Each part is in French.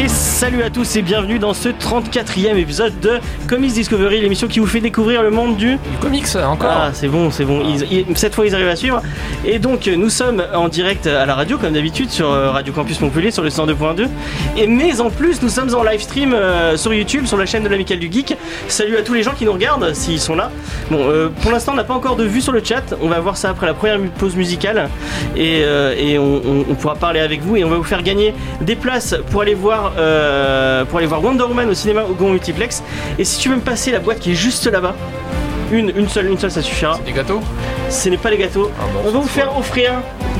Et salut à tous et bienvenue dans ce 34e épisode de Comics Discovery, l'émission qui vous fait découvrir le monde du... Du comics encore Ah c'est bon, c'est bon, Ils- ils- cette fois ils arrivent à suivre. Et donc nous sommes en direct à la radio comme d'habitude sur euh, Radio Campus Montpellier sur le 102.2. Et mais en plus nous sommes en live stream euh, sur YouTube, sur la chaîne de l'Amical du Geek. Salut à tous les gens qui nous regardent s'ils sont là. Bon, euh, pour l'instant on n'a pas encore de vue sur le chat, on va voir ça après la première pause musicale. Et, euh, et on, on- on pourra parler avec vous et on va vous faire gagner des places pour aller voir euh, pour aller voir Wonder Woman au cinéma au Grand Multiplex. Et si tu veux me passer la boîte qui est juste là-bas, une, une seule, une seule, ça suffira. Des gâteaux Ce n'est pas les gâteaux. Ah bon, on va vous faire offrir,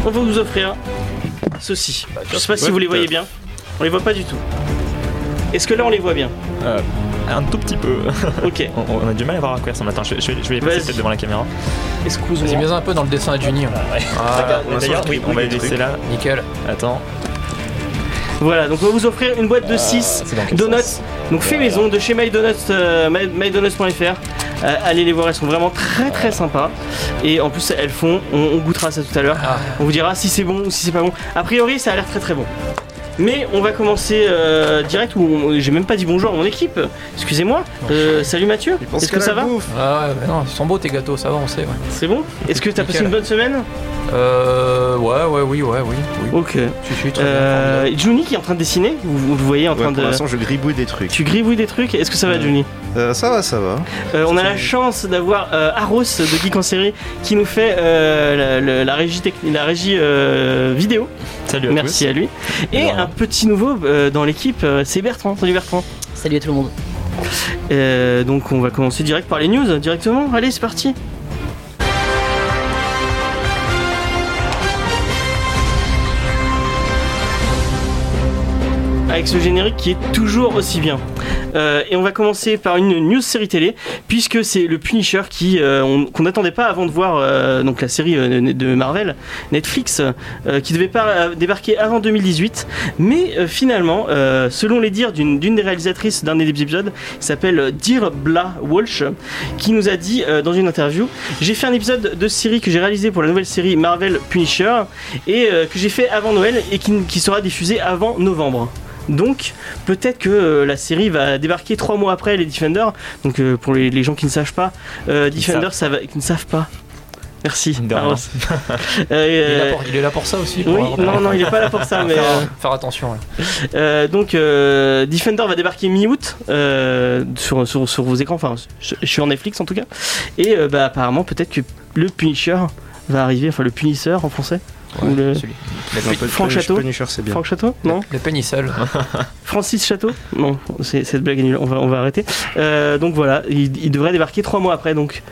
on va vous offrir ceci. Bah, Je sais pas si vous les voyez bien. On les voit pas du tout. Est-ce que là on les voit bien? Euh, un tout petit peu. Ok. on, on a du mal à voir à quoi ça matin. Je, je vais, je vais les passer Vas-y. peut-être devant la caméra. Vas-y, Excuse-moi. mets un peu dans le dessin à Juni. Ah, D'ailleurs, oui, on va les laisser là. nickel. Attends. Voilà, donc on va vous offrir une boîte de 6 Ah, donuts. Donc fait maison de chez mydonuts, euh, my- mydonuts.fr. Euh, allez les voir, elles sont vraiment très très sympas. Et en plus elles font, on, on goûtera ça tout à l'heure. Ah. On vous dira si c'est bon ou si c'est pas bon. A priori ça a l'air très très bon. Mais on va commencer euh, direct où on- j'ai même pas dit bonjour à mon équipe. Excusez-moi. Euh, salut Mathieu. Est-ce que ça va Ah ouais, mais non, ils sont beaux tes gâteaux, ça va, on sait. Ouais. C'est bon? Est-ce que t'as passé une bonne semaine? Euh, ouais, ouais, oui, ouais, oui. oui. Ok. Je suis très bien. Euh, Juni qui est en train de dessiner? Vous, vous le voyez en train pour de. l'instant, je gribouille des trucs. Tu gribouilles des trucs? Est-ce que ça va, Juni? Euh, ça va, ça va. Euh, on a la chance d'avoir euh, Aros de Geek en série qui nous fait euh, la, la- la régie, techni- la régie euh, vidéo. Salut à Merci tous. à lui. Et un petit nouveau euh, dans l'équipe, euh, c'est Bertrand. Salut Bertrand. Salut à tout le monde. Euh, donc on va commencer direct par les news directement. Allez, c'est parti. Avec ce générique qui est toujours aussi bien. Euh, et on va commencer par une news série télé, puisque c'est le Punisher qui euh, on- qu'on n'attendait pas avant de voir euh, donc la série de Marvel, Netflix, qui devait pas débarquer avant 2018, mais finalement, selon les dires d'une des réalisatrices d'un des épisodes, qui s'appelle Dear Bla Walsh, qui nous a dit dans une interview, j'ai fait un épisode de série que j'ai réalisé pour la nouvelle série Marvel Punisher et que j'ai fait avant Noël et qui, qui sera diffusé avant novembre. Donc peut-être que euh, la série va débarquer trois mois après les Defenders. Donc euh, pour les, les gens qui ne savent pas, euh, Defenders ça va, qui ne savent pas. Merci. Euh, il, est là pour, il est là pour ça aussi. pour oui, non, non, il est pas là pour ça, mais. faire, euh, faire attention. euh, donc Defender va débarquer mi-août sur, sur, sur vos écrans, enfin je, je suis en Netflix en tout cas. Et bah, apparemment peut-être que le Punisher va arriver, enfin le Punisseur en français. Ou le- celui- Franck Punish- Château. Punisher, bien. Franck Château Non Le pénicelle. Francis Château Non, c'est- cette blague est nulle, on va, on va arrêter. Euh, donc voilà, il, il devrait débarquer trois mois après donc.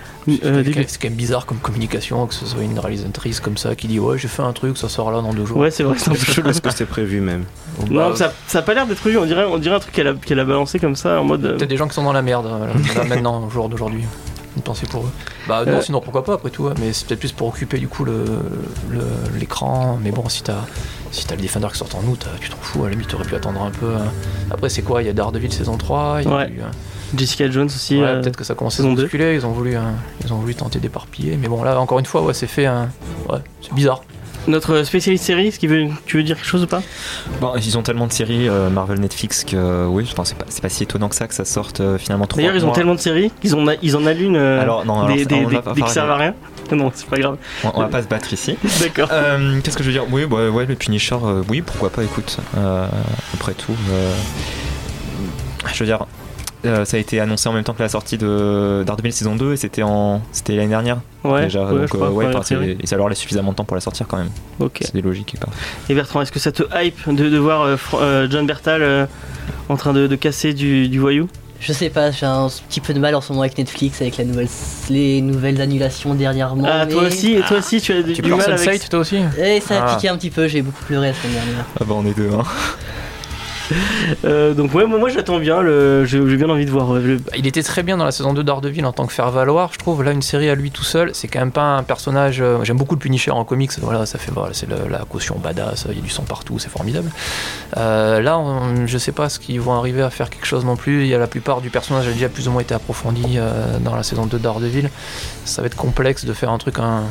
euh, C'est quand même bizarre comme communication que ce soit une réalisatrice comme ça qui dit ouais j'ai fait un truc ça sort là dans deux jours. Ouais, c'est vrai, c'est un peu chelou. Est-ce que c'était prévu même Non, bah, ça, ça a pas l'air d'être prévu, on dirait, on dirait un truc qu'elle a, qu'elle a balancé comme ça en mode. euh, Peut-être des gens qui sont dans la merde euh, là, maintenant au jour d'aujourd'hui. Une pensée pour eux. Bah non Euh. sinon pourquoi pas après tout hein, mais c'est peut-être plus pour occuper du coup le le- l'écran mais bon si t'as si t'as le Defender qui sort en août euh, tu t'en fous à la limite t'aurais pu attendre un peu hein. après c'est quoi? Il y a Daredevil saison 3 il y a Ouais. hein, Jessica Jones aussi. ouais, euh, peut-être que ça commence à se bousculer ils ont voulu ils ont voulu tenter d'éparpiller mais bon là encore une fois ouais c'est fait ouais c'est bizarre Notre spécialiste série, est-ce qu'il veut, tu veux dire quelque chose ou pas? Bon, ils ont tellement de séries euh, Marvel Netflix que euh, oui, c'est pas, c'est pas si étonnant que ça que ça sorte euh, finalement trois D'ailleurs, ils ont tellement de séries qu'ils a- ils en allument Alors non, alors, des, qui servent à rien. Non, c'est pas grave. On, on va pas se battre ici. D'accord. Qu'est-ce que je veux dire? Oui, bah, ouais, le Punisher, oui, pourquoi pas, écoute. après tout, je veux dire, euh, ça a été annoncé en même temps que la sortie de Daredevil saison 2 et c'était en c'était l'année dernière Ouais, déjà. ouais, donc, je crois, euh, ouais, c'est- et ça leur laisse suffisamment de temps pour la sortir quand même. Ok. C'est des logiques. Quoi. Et Bertrand, est-ce que ça te hype de, de voir euh, Fr- euh, John Bertal euh, en train de, de casser du, du voyou? Je sais pas, j'ai un petit peu de mal en ce moment avec Netflix, avec la nouvelle, les nouvelles annulations dernièrement. Ah, toi aussi, et toi aussi, tu as du, tu du mal Sense8 avec. toi aussi? Et ça a Ah. piqué un petit peu, j'ai beaucoup pleuré la semaine dernière. Ah bah on est deux. Hein. Euh, donc ouais, moi, moi, j'attends bien. J'ai bien envie de voir. le- Bah, Il était très bien dans la saison 2 d'Ardeville en tant que faire valoir, je trouve. Là, une série à lui tout seul, c'est quand même pas un personnage. euh, J'aime beaucoup le Punisher en comics. Voilà, ça fait voilà, c'est la caution badass. Il y a du sang partout, c'est formidable. Euh, là, je sais pas ce qu'ils vont arriver à faire quelque chose non plus. Il y a la plupart du personnage a déjà plus ou moins été approfondi dans la saison 2 d'Ardeville. Ça va être complexe de faire un truc un,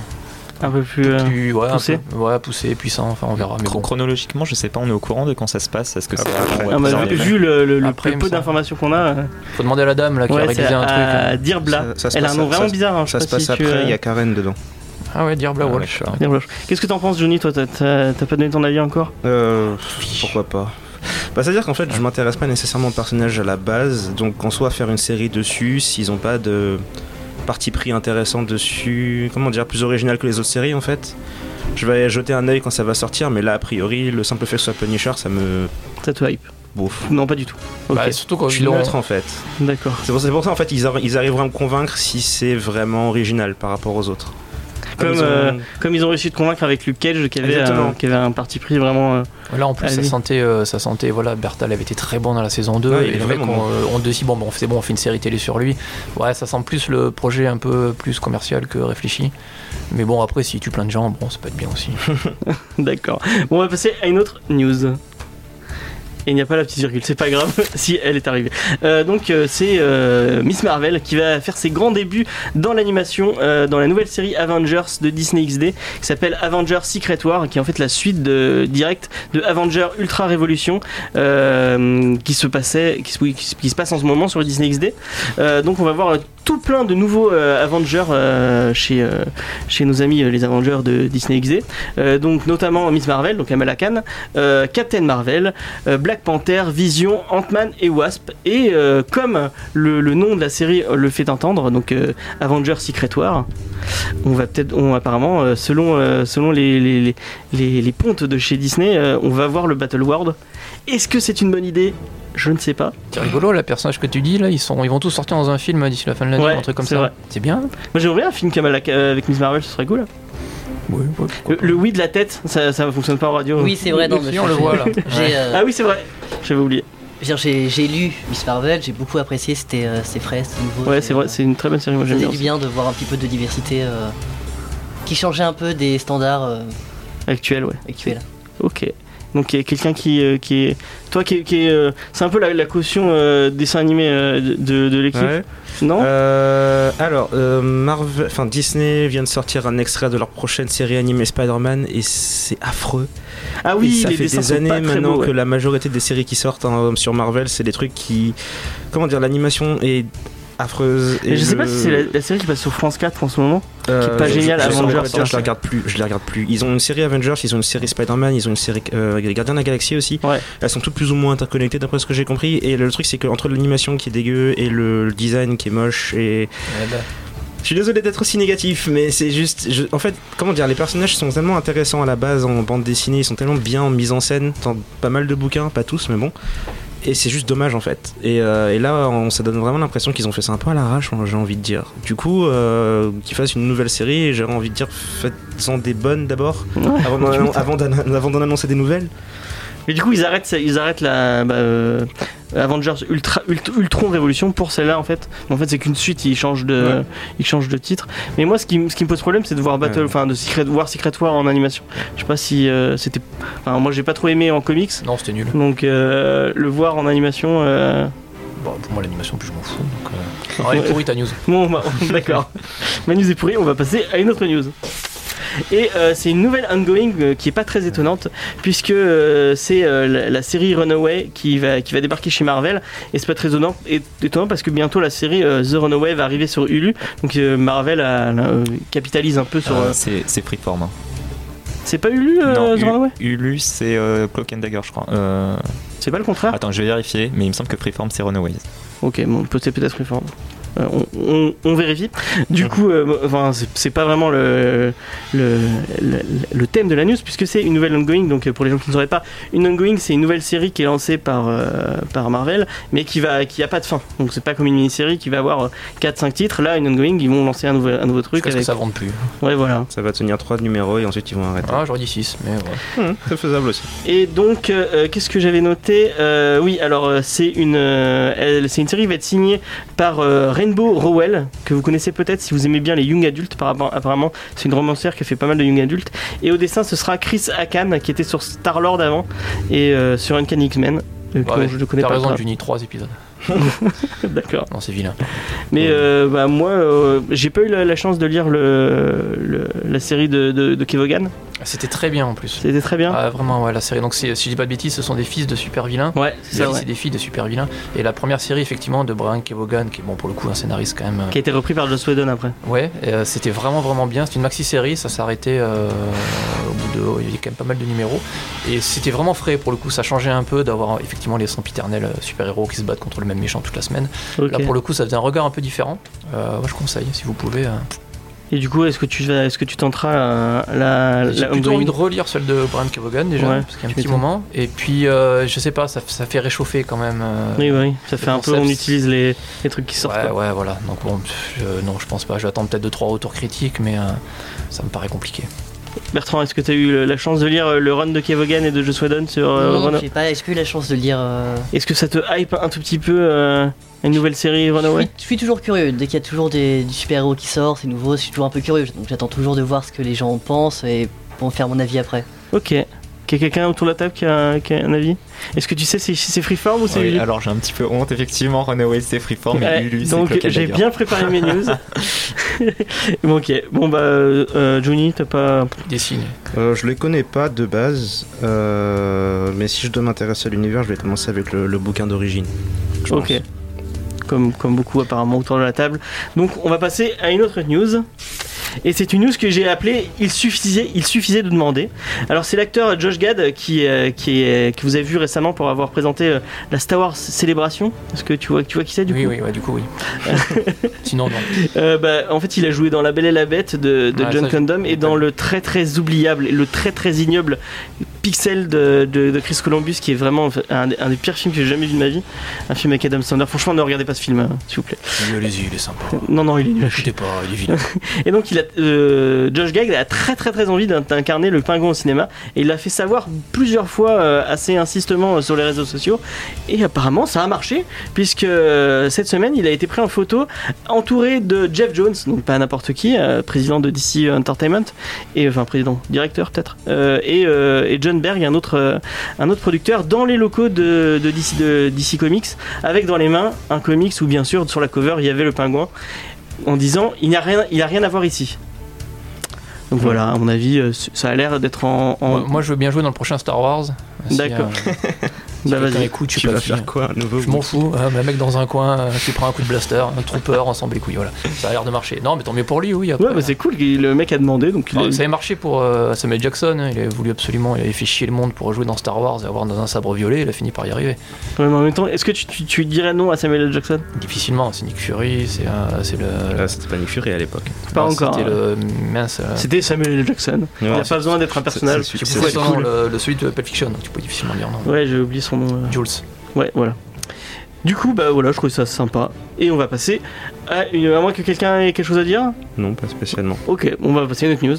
un peu plus. euh, plus ouais, poussé. peu- ouais, poussé, puissant. Enfin, on verra. Mais Chron- bon. Chronologiquement, je sais pas, on est au courant de quand ça se passe. Est-ce que c'est Après, avant ou Ah, bah, après vu, vu le, le- le Après, peu d'informations qu'on a, euh, Faut demander à la dame là qui a réalisé un truc. à hein. Dirbla. Ça- Elle a un passe- nom ça- vraiment ça- bizarre. hein, Ça se pas passe après, euh, il y a Karen dedans. Ah ouais, Dirbla Ah, Walsh. Qu'est-ce que t'en penses, Johnny Toi, t'as- pas donné ton avis encore? Euh, pourquoi pas bah, C'est-à-dire qu'en fait, je m'intéresse pas nécessairement au personnage à la base, donc en soi, faire une série dessus, s'ils ont pas de parti pris intéressant dessus, comment dire, plus original que les autres séries en fait. Je vais jeter un œil quand ça va sortir, mais là, a priori, le simple fait que ce soit Punisher, ça me Ça te hype bouffe. Non, pas du tout. Bah, surtout quand Je suis neutre en fait. d'accord. C'est pour, ça en fait ils, ils arriveront à me convaincre si c'est vraiment original par rapport aux autres. Comme, ils ont- euh, Comme ils ont réussi de convaincre avec Luke Cage, qui avait, qui avait un parti pris vraiment. euh, Là en plus sentait, euh, ça sentait, voilà, Bertal avait été très bon dans la saison 2 Ouais, il et est les mecs vraiment ont, euh, ont dit bon, bon c'est bon on fait une série télé sur lui. Ouais ça sent plus le projet un peu plus commercial que réfléchi. Mais bon après s'il tue plein de gens, bon ça peut être bien aussi. D'accord. Bon, on va passer à une autre news. Et il n'y a pas la petite virgule, c'est pas grave si elle est arrivée. Euh, donc euh, c'est euh, Miss Marvel qui va faire ses grands débuts dans l'animation dans la nouvelle série Avengers de Disney XD qui s'appelle Avengers Secret War, qui est en fait la suite directe de Avengers Ultra Révolution qui se passait, qui, se- passe en ce moment sur Disney XD. Donc on va voir tout plein de nouveaux euh, Avengers euh, chez, euh, chez nos amis euh, les Avengers de Disney XD. Euh, donc notamment Miss Marvel, donc Kamala Khan, euh, Captain Marvel, Black Panther, Vision, Ant-Man et Wasp. Et comme le, le nom de la série le fait entendre, donc Avengers Secret War, on va peut-être, apparemment, selon, selon les, les, les, les- les pontes de chez Disney, on va voir le Battle World. Est-ce que c'est une bonne idée? Je ne sais pas. C'est rigolo la personnage que tu dis là, ils sont, ils vont tous sortir dans un film d'ici la fin de l'année, Ouais, un truc comme c'est ça. vrai. C'est bien. Moi j'aimerais bien un film Khan avec Miss Marvel, ce serait cool. Oui, Le, le oui de la tête, ça, ça fonctionne pas en radio. Oui, c'est vrai, non, mais on le voit là. J'ai euh, Ah oui, c'est vrai. J'avais oublié. j'ai- j'ai lu Miss Marvel, j'ai beaucoup apprécié, c'était euh, frais, c'est nouveau. Ouais, c'est vrai, euh, c'est une très bonne série. Moi j'aime bien. du bien de voir un petit peu de diversité euh, qui changeait un peu des standards euh, Actuel, ouais. actuels. Ok. Donc il y a quelqu'un qui, euh, qui est. Toi qui, qui est. euh, c'est un peu la, la caution euh, dessin animé de, de, l'équipe, Ouais. non alors, Marvel, enfin Disney vient de sortir un extrait de leur prochaine série animée Spider-Man et c'est affreux. Ah Et oui, ça les fait des années maintenant beaux, que la majorité des séries qui sortent hein, sur Marvel, c'est des trucs qui, comment dire, l'animation est affreuse. Je sais pas si c'est la, la série qui passe sur France 4 en ce moment. Euh, qui est pas je- géniale, Avengers, saurais pas dire, je la regarde plus. Je la regarde plus. Ils ont une série Avengers, ils ont une série Spider-Man, ils ont une série euh, Gardiens de la Galaxie aussi. Ouais. Elles sont toutes plus ou moins interconnectées d'après ce que j'ai compris. Et le truc c'est que entre l'animation qui est dégueu et le, le design qui est moche et Ouais, bah, je suis désolé d'être aussi négatif, mais c'est juste. je- en fait, comment dire, les personnages sont tellement intéressants à la base en bande dessinée, ils sont tellement bien mis en scène dans pas mal de bouquins, pas tous, mais bon. Et c'est juste dommage en fait. Et, euh, et là, on, ça donne vraiment l'impression qu'ils ont fait ça un peu à l'arrache, j'ai envie de dire. Du coup, euh, qu'ils fassent une nouvelle série, j'aurais envie de dire, faites-en des bonnes d'abord, Ouais. avant d'en annoncer des nouvelles. Mais du coup, ils arrêtent, ils arrêtent la bah, euh, Avengers Ultra, Ult- Ultron Révolution pour celle-là en fait. Mais en fait, c'est qu'une suite, ils changent de, Ouais. ils changent de titre. Mais moi, ce qui, m- ce qui me pose problème, c'est de voir Battle, enfin de Secret, voir Secret War en animation. Je sais pas si euh, c'était, enfin moi, j'ai pas trop aimé en comics. non, c'était nul. Donc euh, le voir en animation, euh, Bon, pour moi, l'animation, plus je m'en fous. Donc. Alors, elle est pourrie ta news. bon, bah, d'accord. Ma news est pourrie, on va passer à une autre news. Et euh, c'est une nouvelle ongoing euh, qui est pas très étonnante puisque euh, c'est la, la série Runaway qui va, qui va débarquer chez Marvel et c'est pas très étonnant, et- étonnant parce que bientôt la série The Runaway va arriver sur Hulu donc Marvel a- capitalise un peu sur. Euh, c'est Freeform. hein. c'est pas Hulu non, The Runaway? Hulu, c'est Cloak and Dagger, je crois. C'est pas le contraire? Attends, je vais vérifier, mais il me semble que Freeform, c'est Runaways. Ok, bon, peut-être peut-être Freeform. Euh, on, on- on vérifie. Du coup, euh, enfin, c'est- pas vraiment le, le, le- le thème de la news puisque c'est une nouvelle ongoing. Donc euh, pour les gens qui ne sauraient pas, une ongoing c'est une nouvelle série qui est lancée par, euh, par Marvel, mais qui va qui a pas de fin. Donc c'est pas comme une mini-série qui va avoir 4-5 titres. Là, une ongoing, ils vont lancer un nouveau, un nouveau truc Parce que ça vende plus. Ouais, voilà. Ça va tenir trois numéros et ensuite ils vont arrêter. Ah, j'aurais dit 6, mais ouais. Hum, c'est faisable aussi. Et donc, euh, qu'est-ce que j'avais noté? Euh, Oui, alors c'est une, euh, elle- c'est une série qui va être signée par euh, Rainbow Rowell, que vous connaissez peut-être si vous aimez bien les young adultes. Apparemment, c'est une romancière qui a fait pas mal de young adultes. Et au dessin, ce sera Chris Hakan, qui était sur Star Lord avant et euh, sur Uncanny X-Men. euh, que Ouais, je ne connais T'as pas. raison. Juni, 3 épisodes. D'accord. Non, c'est vilain. Mais euh, bah, moi, euh, j'ai pas eu la, la chance de lire le, le- la série de, de, de Kevogan. C'était très bien en plus. C'était très bien. Ah, vraiment, ouais, la série. Donc, si je dis pas de bêtises, ce sont des fils de super vilains. Ouais, c'est ça. ouais. des filles de super vilains. Et la première série, effectivement, de Brian Kevogan, qui est bon pour le coup un scénariste quand même. euh, Qui a été repris par Joss Whedon après. Ouais, euh, c'était vraiment vraiment bien. C'est une maxi-série, ça s'est arrêté euh, au bout de. Il y avait quand même pas mal de numéros. Et c'était vraiment frais pour le coup, ça changeait un peu d'avoir effectivement les sempiternels euh, super-héros qui se battent contre le même méchant toute la semaine. Là pour le coup, ça faisait un regard un peu différent. Euh, moi je conseille, si vous pouvez. Et du coup, est-ce que tu vas, est-ce que tu tenteras la, la, J'ai la plutôt envie de relire celle de Brian Kevogan déjà, Ouais, parce qu'il y a un petit moment. Et puis, euh, je sais pas, ça, ça fait réchauffer quand même. euh, Oui, oui, ça fait un peu, on utilise les, les trucs qui sortent. Ouais, quoi. ouais, voilà. Donc bon, je- non, je pense pas. Je vais attendre peut-être 2-3 retours critiques, mais euh, ça me paraît compliqué. Bertrand, est-ce que tu as eu la chance de lire euh, le run de Kevogan et de Joss Whedon sur euh, Non, Run- j'ai pas, j'ai pas eu la chance de lire. euh, Est-ce que ça te hype un tout petit peu une nouvelle série Je Runaway suis, je suis toujours curieux. Dès qu'il y a toujours des, du super-héros qui sort, c'est nouveau, je suis toujours un peu curieux. Donc j'attends toujours de voir ce que les gens en pensent et pour me faire mon avis après. Ok. Qu'il y a quelqu'un autour de la table qui a, qui a un avis Est-ce que tu sais si c'est Freeform ou c'est Oui, Lulu alors j'ai un petit peu honte, effectivement. Runaway c'est Freeform, mais Ouais, Lulu c'est Donc j'ai bien préparé mes news. bon, ok. Bon bah, euh, Johnny, t'as pas. Dessine. Euh, je les connais pas de base, euh, mais si je dois m'intéresser à l'univers, je vais commencer avec le, le bouquin d'origine. Ok. pense. Comme, comme beaucoup apparemment autour de la table. Donc on va passer à une autre news. Et c'est une news que j'ai appelée Il suffisait, il suffisait de demander. Alors c'est l'acteur Josh Gad qui, euh, qui est, que vous avez vu récemment pour avoir présenté euh, la Star Wars Célébration. Est-ce que tu vois, tu vois qui c'est du oui, coup oui, ouais, du coup, oui. Sinon, non. Euh, bah, En fait il a joué dans La Belle et la Bête de, John Condom et dans le très très oubliable et le très très ignoble Pixel de, de- de Chris Columbus qui est vraiment un, un des pires films que j'ai jamais vu de ma vie. Un film avec Adam Sandler. Franchement ne regardez pas ce film hein, s'il vous plaît. Allez-y, il est sympa. Non non il est nul. Écoutez pas, il est vilain. Et donc, il a, euh, Josh Gag a très très très envie d'in- d'incarner le pingouin au cinéma. Et il l'a fait savoir plusieurs fois euh, assez insistement euh, sur les réseaux sociaux. Et apparemment, ça a marché, puisque euh, cette semaine, il a été pris en photo entouré de Jeff Jones, donc pas n'importe qui, président de DC Entertainment, et enfin président, directeur peut-être, et, et John Un autre, euh, un autre producteur, dans les locaux de, de DC, de DC Comics, avec dans les mains un comics où bien sûr sur la cover il y avait le pingouin en disant il n'y a rien, il a rien à voir ici. Donc voilà, à mon avis, euh, ça a l'air d'être en. en- Moi, je veux bien jouer dans le prochain Star Wars. Si, D'accord. euh, bah vas-y. écoute, je suis Tu pas vas faire quoi un nouveau Je m'en fous, euh, un mec dans un coin euh, qui prend un coup de blaster, un trooper, ensemble les couilles, voilà. Ça a l'air de marcher. Non, mais tant mieux pour lui, oui. après. Ouais, bah c'est cool, le mec a demandé, donc il a- ça avait marché pour euh, Samuel Jackson, hein. il avait voulu absolument, il avait fait chier le monde pour jouer dans Star Wars et avoir dans un sabre violet, il a fini par y arriver. Ouais, mais en même temps, est-ce que tu, tu- tu dirais non à Samuel. Jackson? Difficilement, c'est Nick Fury, c'est euh, le. Là, c'était pas Nick Fury à l'époque. Pas non, encore. C'était hein. le euh, C'était Samuel L. Jackson. il n'a Ouais, pas besoin d'être un personnage. c'est- tu pouvais le, celui de Pulp Fiction, tu peux difficilement dire non. Ouais, j'ai oublié son nom. euh. Jules. Ouais, voilà. Du coup, bah voilà, je trouve ça sympa. Et on va passer à une. À moins que quelqu'un ait quelque chose à dire Non, pas spécialement. Ok, on va passer à une autre news.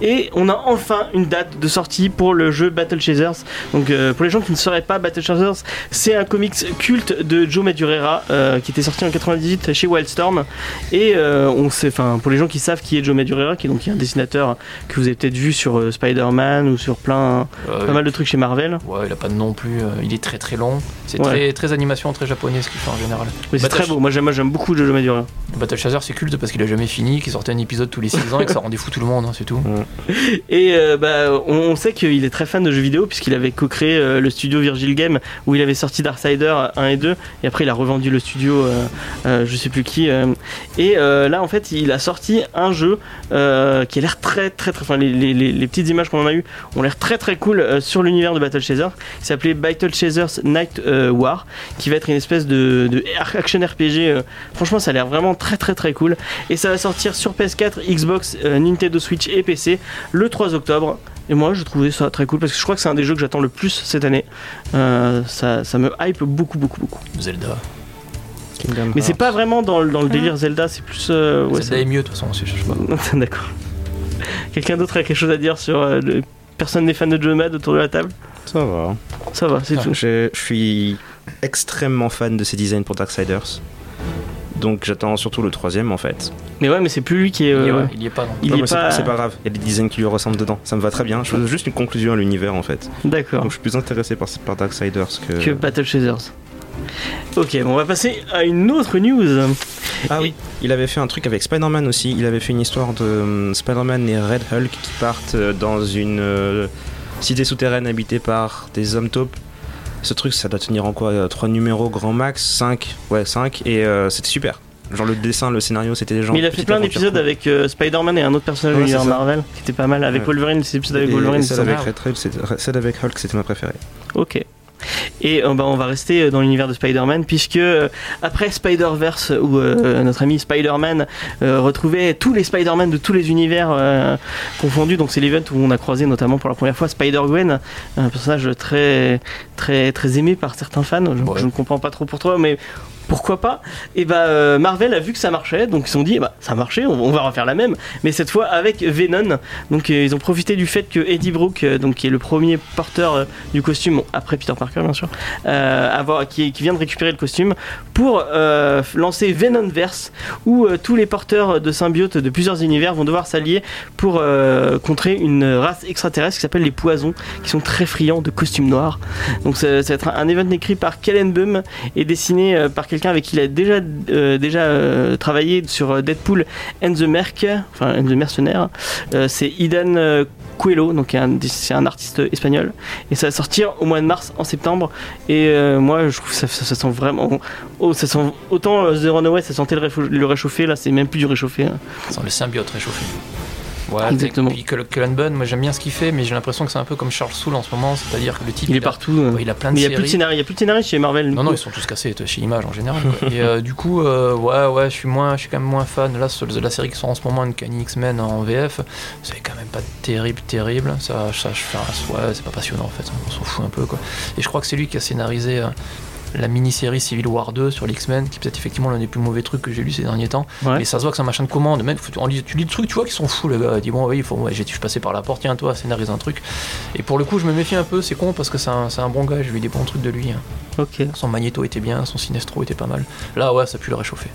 Et on a enfin une date de sortie pour le jeu Battle Chasers. Donc euh, pour les gens qui ne sauraient pas, Battle Chasers, c'est un comics culte de Joe Madureira euh, qui était sorti en 98 chez Wildstorm. Et euh, on sait, enfin pour les gens qui savent qui est Joe Madureira, qui est donc un dessinateur que vous avez peut-être vu sur Spider-Man ou sur plein, pas mal de trucs chez Marvel. Ouais, il a pas de nom plus, il est très très long. C'est Ouais. très, très animation, très japonais ce qu'il fait en général. Mais c'est très beau. Moi j'aime, beaucoup Joe Madureira. Battle Chaser c'est culte parce qu'il a jamais fini, qu'il sortait un épisode tous les 6 ans et que ça rendait fou tout le monde, hein, c'est tout. Et euh, bah, on, sait qu'il est très fan de jeux vidéo puisqu'il avait co-créé euh, le studio Virgil Game où il avait sorti Darksider 1 et 2 et après il a revendu le studio euh, je sais plus qui et là en fait il a sorti un jeu qui a l'air très très très enfin les, les- les- petites images qu'on en a eu ont l'air très très cool sur l'univers de Battle Chasers qui s'appelait Battle Chasers Night War qui va être une espèce de, de action RPG franchement ça a l'air vraiment très très très cool. Et ça va sortir sur PS4 Xbox Nintendo Switch et PC le 3 octobre et moi je trouvais ça très cool parce que je crois que c'est un des jeux que j'attends le plus cette année Euh, ça, ça me hype beaucoup beaucoup beaucoup Zelda. Kingdom mais c'est pas vraiment dans, le- dans le délire Zelda c'est plus euh, ouais, Zelda est mieux de toute façon, je sais pas. d'accord quelqu'un d'autre a quelque chose à dire sur euh, le... personne n'est fan de Joe Mad autour de la table? Ça va. ça va c'est Ah, tout Je je suis extrêmement fan de ses designs pour Darksiders. Donc j'attends surtout le troisième en fait. mais ouais mais c'est plus lui qui est Il y est- euh, ouais, il y est pas non. il Non, est c'est pas c'est pas grave, il y a des designs qui lui ressemblent dedans. Ça me va très bien. Je veux juste une conclusion à l'univers en fait. d'accord Donc je suis plus intéressé par, par Darksiders que. que Battle Chasers ok bon on va passer à une autre news Ah oui, il avait fait un truc avec Spider-Man aussi. Il avait fait une histoire de euh, Spider-Man et Red Hulk qui partent euh, dans une euh, cité souterraine habitée par des hommes taupes. Ce truc, ça doit tenir en quoi 3 numéros grand max? 5 Ouais, 5. Et euh, c'était super. Genre le dessin, le scénario, c'était des gens. Mais il a fait plein d'épisodes avec euh, Spider-Man et un autre personnage Ouais, de c'est. Marvel qui était pas mal. Avec Ouais. Wolverine, ces épisodes avec Et, Wolverine, c'est celle avec Red Hulk, c'était ma préférée. Ok. Et euh, bah, on va rester dans l'univers de Spider-Man puisque euh, après Spider-Verse où euh, notre ami Spider-Man euh, retrouvait tous les Spider-Man de tous les univers euh, confondus, donc c'est l'event où on a croisé notamment pour la première fois Spider-Gwen, un personnage très très très aimé par certains fans. Je, Ouais. je ne comprends pas trop pour toi, mais pourquoi pas Et bah euh, Marvel a vu que ça marchait, donc ils se sont dit bah ça marchait, on, on va refaire la même, mais cette fois avec Venom. Donc euh, ils ont profité du fait que Eddie Brooke, euh, donc qui est le premier porteur du costume après Peter Parker bien sûr, qui, vient de récupérer le costume pour lancer Venomverse où tous les porteurs de symbiotes de plusieurs univers vont devoir s'allier pour contrer une race extraterrestre qui s'appelle les poisons, qui sont très friands de costumes noirs. Donc ça, va être un, event écrit par Kellen et dessiné par quelqu'un avec qui il a déjà, euh, déjà euh, travaillé sur Deadpool and the Merc, enfin and the Mercenaire. Euh, c'est Idan euh, Coelho, donc c'est un artiste espagnol, et ça va sortir au mois de mars, en septembre. Et euh, moi, je trouve que ça, ça, ça sent vraiment. Oh, ça sent autant euh, The Runaway, ça sentait le, réchau- le réchauffé, là, c'est même plus du réchauffé. hein. Sans le symbiote réchauffé. Ouais, Exactement. Et puis Cullen Bunn, moi j'aime bien ce qu'il fait, mais j'ai l'impression que c'est un peu comme Charles Soule en ce moment, c'est-à-dire que le type Il est a- partout. euh. ouais, il a plein de Mais il n'y a séries. plus de scénario, il y a plus de scénario chez Marvel. Non, non, ils sont tous cassés chez Image en général. quoi. Et euh, du coup, euh, ouais, ouais, je suis moins, je suis quand même moins fan. Là, la série qui sort en ce moment, Uncanny X-Men en VF, c'est quand même pas terrible, terrible. Ça, ça, je fais un- ouais, c'est pas passionnant en fait. On s'en fout un peu quoi. Et je crois que c'est lui qui a scénarisé. euh, la mini-série Civil War 2 sur l'X-Men, qui est peut-être effectivement l'un des plus mauvais trucs que j'ai lu ces derniers temps. Ouais. Et ça se voit que c'est un machin de commande. Même, on lit- tu lis des trucs, tu vois, qui sont fous, le gars. Il dit, bon, oui, il faut, ouais, j'ai- je suis passé par la porte, tiens, toi, scénarise un truc. Et pour le coup, je me méfie un peu, c'est con parce que c'est un, c'est un bon gars, j'ai vu des bons trucs de lui. hein. Ok. Son magnéto était bien, son sinestro était pas mal. Là, ouais, ça pue le réchauffer.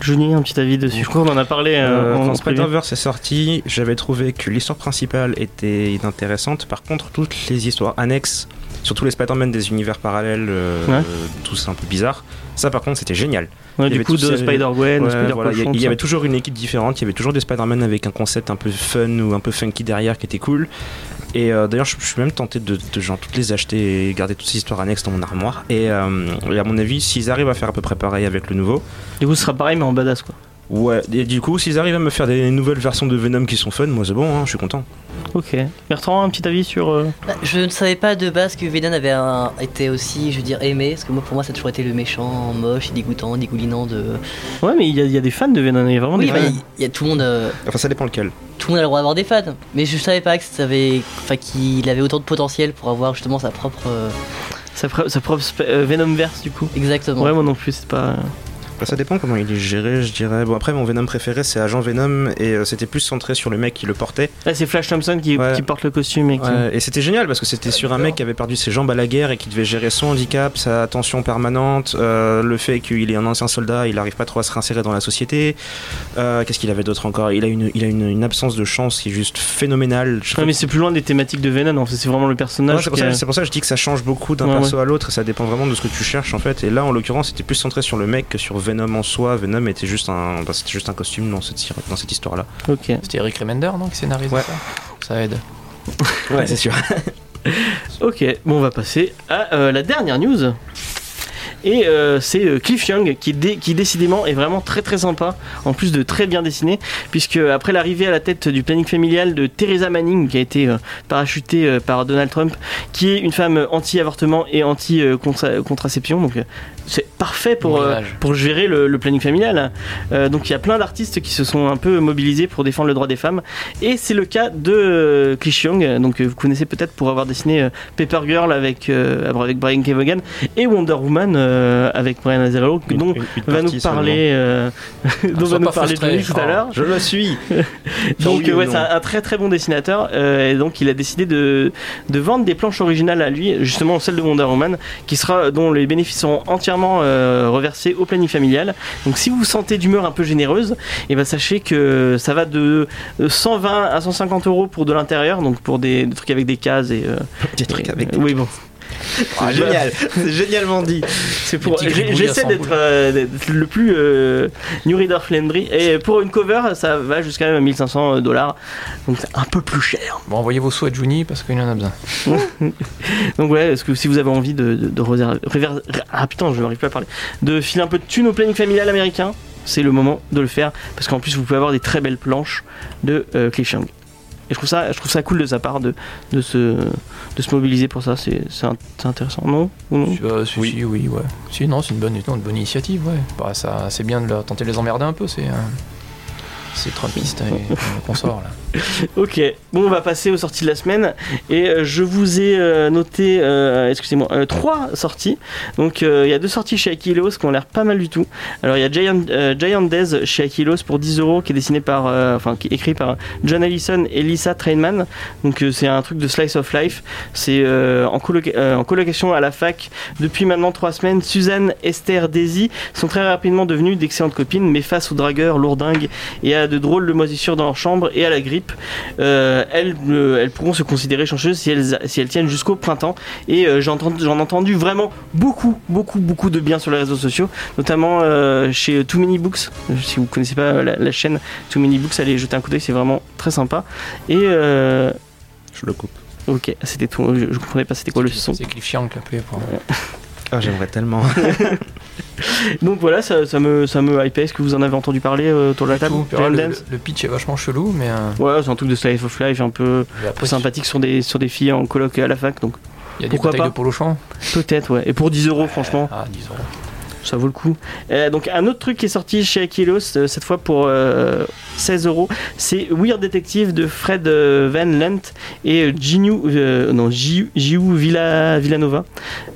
Johnny, un petit avis dessus. Je crois qu'on en a parlé euh, Euh, quand. Spider-Verse est sorti, j'avais trouvé que l'histoire principale était intéressante. Par contre, toutes les histoires annexes, surtout les Spider-Man des univers parallèles, euh, Ouais. tous un peu bizarres, ça par contre c'était génial. Ouais, il y du avait coup, de Spider-Gwen, Ouais, Spider voilà, il y, avait toujours une équipe différente, il y avait toujours des Spider-Man avec un concept un peu fun ou un peu funky derrière qui était cool. Et euh, d'ailleurs, je, je suis même tenté de, de genre toutes les acheter et garder toutes ces histoires annexes dans mon armoire. Et, euh, et à mon avis, s'ils arrivent à faire à peu près pareil avec le nouveau, Du coup, ce sera pareil, mais en badass quoi. Ouais. Et du coup, s'ils arrivent à me faire des nouvelles versions de Venom qui sont fun, moi c'est bon, hein, je suis content. Ok. Bertrand, un petit avis sur. euh, Bah, je ne savais pas de base que Venom avait un- été aussi, je veux dire, aimé, parce que moi, pour moi, ça a toujours été le méchant, moche, dégoûtant, dégoulinant de. Ouais, mais il y, a- il y a des fans de Venom, il y a vraiment Oui, des bah, fans. il il y a tout le monde. euh, Enfin, ça dépend lequel. tout le monde a le droit d'avoir des fans. Mais je savais pas que ça avait, enfin, qu'il avait autant de potentiel pour avoir justement sa propre. euh, Sa, pro- sa propre sp- euh, Venomverse, du coup. Exactement. Ouais, moi non plus, c'est pas. Bah, ça dépend comment il est géré, je dirais. Bon, après, mon Venom préféré, c'est Agent Venom, et euh, c'était plus centré sur le mec qui le portait. Là, c'est Flash Thompson qui, Ouais. qui porte le costume et qui. Ouais, et c'était génial parce que c'était sur un mec qui avait perdu ses jambes à la guerre et qui devait gérer son handicap, sa tension permanente, euh, le fait qu'il est un ancien soldat, il n'arrive pas trop à se réinsérer dans la société. Euh, Qu'est-ce qu'il avait d'autre encore? Il a, une, il a une, une absence de chance qui est juste phénoménale. Je Ouais, mais c'est plus loin des thématiques de Venom, en fait, c'est vraiment le personnage. c'est pour, ça- a- c'est pour ça que je dis que ça change beaucoup d'un perso à l'autre et ça dépend vraiment de ce que tu cherches en fait. Et là en l'occurrence c'était plus centré sur le mec que sur Venom en soi. Venom était juste un, bah, c'était juste un costume dans cette, dans cette histoire là. Ok. C'était Eric Remender, non, qui scénarisait Ouais. ça ça aide. Ouais, c'est sûr. Ok, bon, on va passer à euh, la dernière news. Et euh, c'est euh, Cliff Young qui, dé- qui décidément est vraiment très très sympa, en plus de très bien dessiné, puisque après l'arrivée à la tête du planning familial de Theresa Manning, qui a été euh, parachutée euh, par Donald Trump, qui est une femme anti-avortement et anti-contraception, donc euh, c'est parfait pour, euh, pour gérer le, le planning familial. Euh, donc il y a plein d'artistes qui se sont un peu mobilisés pour défendre le droit des femmes, et c'est le cas de euh, Young, donc euh, vous connaissez peut-être pour avoir dessiné euh, Paper Girl avec, euh, avec Brian Kevogan et Wonder Woman euh, avec Brian Azzarello, Une- dont une- une va nous parler, euh, dont va nous parler Johnny tout à oh. l'heure. Je le suis. Donc Oui ouais, c'est un, un très très bon dessinateur euh, et donc il a décidé de, de vendre des planches originales à lui, justement celle de Wonder Woman, qui sera dont les bénéfices seront entièrement euh, reversés au planning familial. Donc si vous vous sentez d'humeur un peu généreuse, et ben sachez que ça va de 120 à 150 euros pour de l'intérieur, donc pour des, des trucs avec des cases et euh, Des trucs et- avec. oui bon. Ah, génial. C'est génialement dit. C'est pour. J'essaie à d'être 100 euh, d'être le plus euh, New Reader friendly. Et pour une cover, ça va jusqu'à 1500 dollars. Donc c'est un peu plus cher. Bon, envoyez vos sous à Juni parce qu'il en a besoin. Donc ouais, est-ce que si vous avez envie de, de, de réserver- ah putain, je n'arrive pas à parler, de filer un peu de thunes au planning familial américain, c'est le moment de le faire parce qu'en plus vous pouvez avoir des très belles planches de euh, Cliff Young. Et je trouve ça, je trouve ça cool de sa part de, de, se, de se mobiliser pour ça. C'est c'est int- c'est intéressant, non? Ou non? Euh, si, Oui. si, oui, ouais. Si, non, c'est une bonne, non, une bonne initiative, ouais. Bah, ça, c'est bien de leur- tenter de les emmerder un peu, c'est. euh, c'est Trumpiste et qu'on sort là. Ok, bon, on va passer aux sorties de la semaine. Et euh, je vous ai euh, noté, euh, excusez-moi, euh, trois sorties. Donc, il y a deux sorties chez Aquilos qui ont l'air pas mal du tout. Alors, il y a Giant, Giant Days chez Aquilos pour 10 euros qui est dessiné par, enfin, qui est écrit par John Allison et Lisa Trainman. Donc, c'est un truc de Slice of Life. C'est en, coloca- en colocation à la fac depuis maintenant trois semaines. Suzanne, Esther, Daisy sont très rapidement devenues d'excellentes copines, mais face aux dragueurs lourdingues et à de drôles de moisissures dans leur chambre et à la grippe, euh, elles, euh, elles pourront se considérer chanceuses si elles, si elles tiennent jusqu'au printemps. Et euh, j'en ai entendu vraiment beaucoup, beaucoup, beaucoup de bien sur les réseaux sociaux, notamment euh, chez Too Many Books. Si vous connaissez pas la, la chaîne Too Many Books, allez jeter un coup d'œil, c'est vraiment très sympa. Et euh, Je le coupe. ok, c'était tout. Je, je comprenais pas c'était quoi le son. C'est Cliff Young l'appelait pour. Ah, j'aimerais tellement. Donc voilà, ça, ça me, ça me hype. Est-ce que vous en avez entendu parler euh, autour de la table Tout. Le, pitch est vachement chelou, mais. euh, Ouais, c'est un truc de Slice of Life un peu, après, sympathique sur des, sur des filles en coloc à la fac. Donc il y a des Pourquoi bouteilles pas de polo champ. peut-être, ouais. Et pour 10 euros, franchement. Ah, 10 euros. ça vaut le coup. Euh, donc un autre truc qui est sorti chez Aquilos, cette fois pour euh, 16 euros, c'est Weird Detective de Fred Van Lent et Ginu, non, Giu Villanova.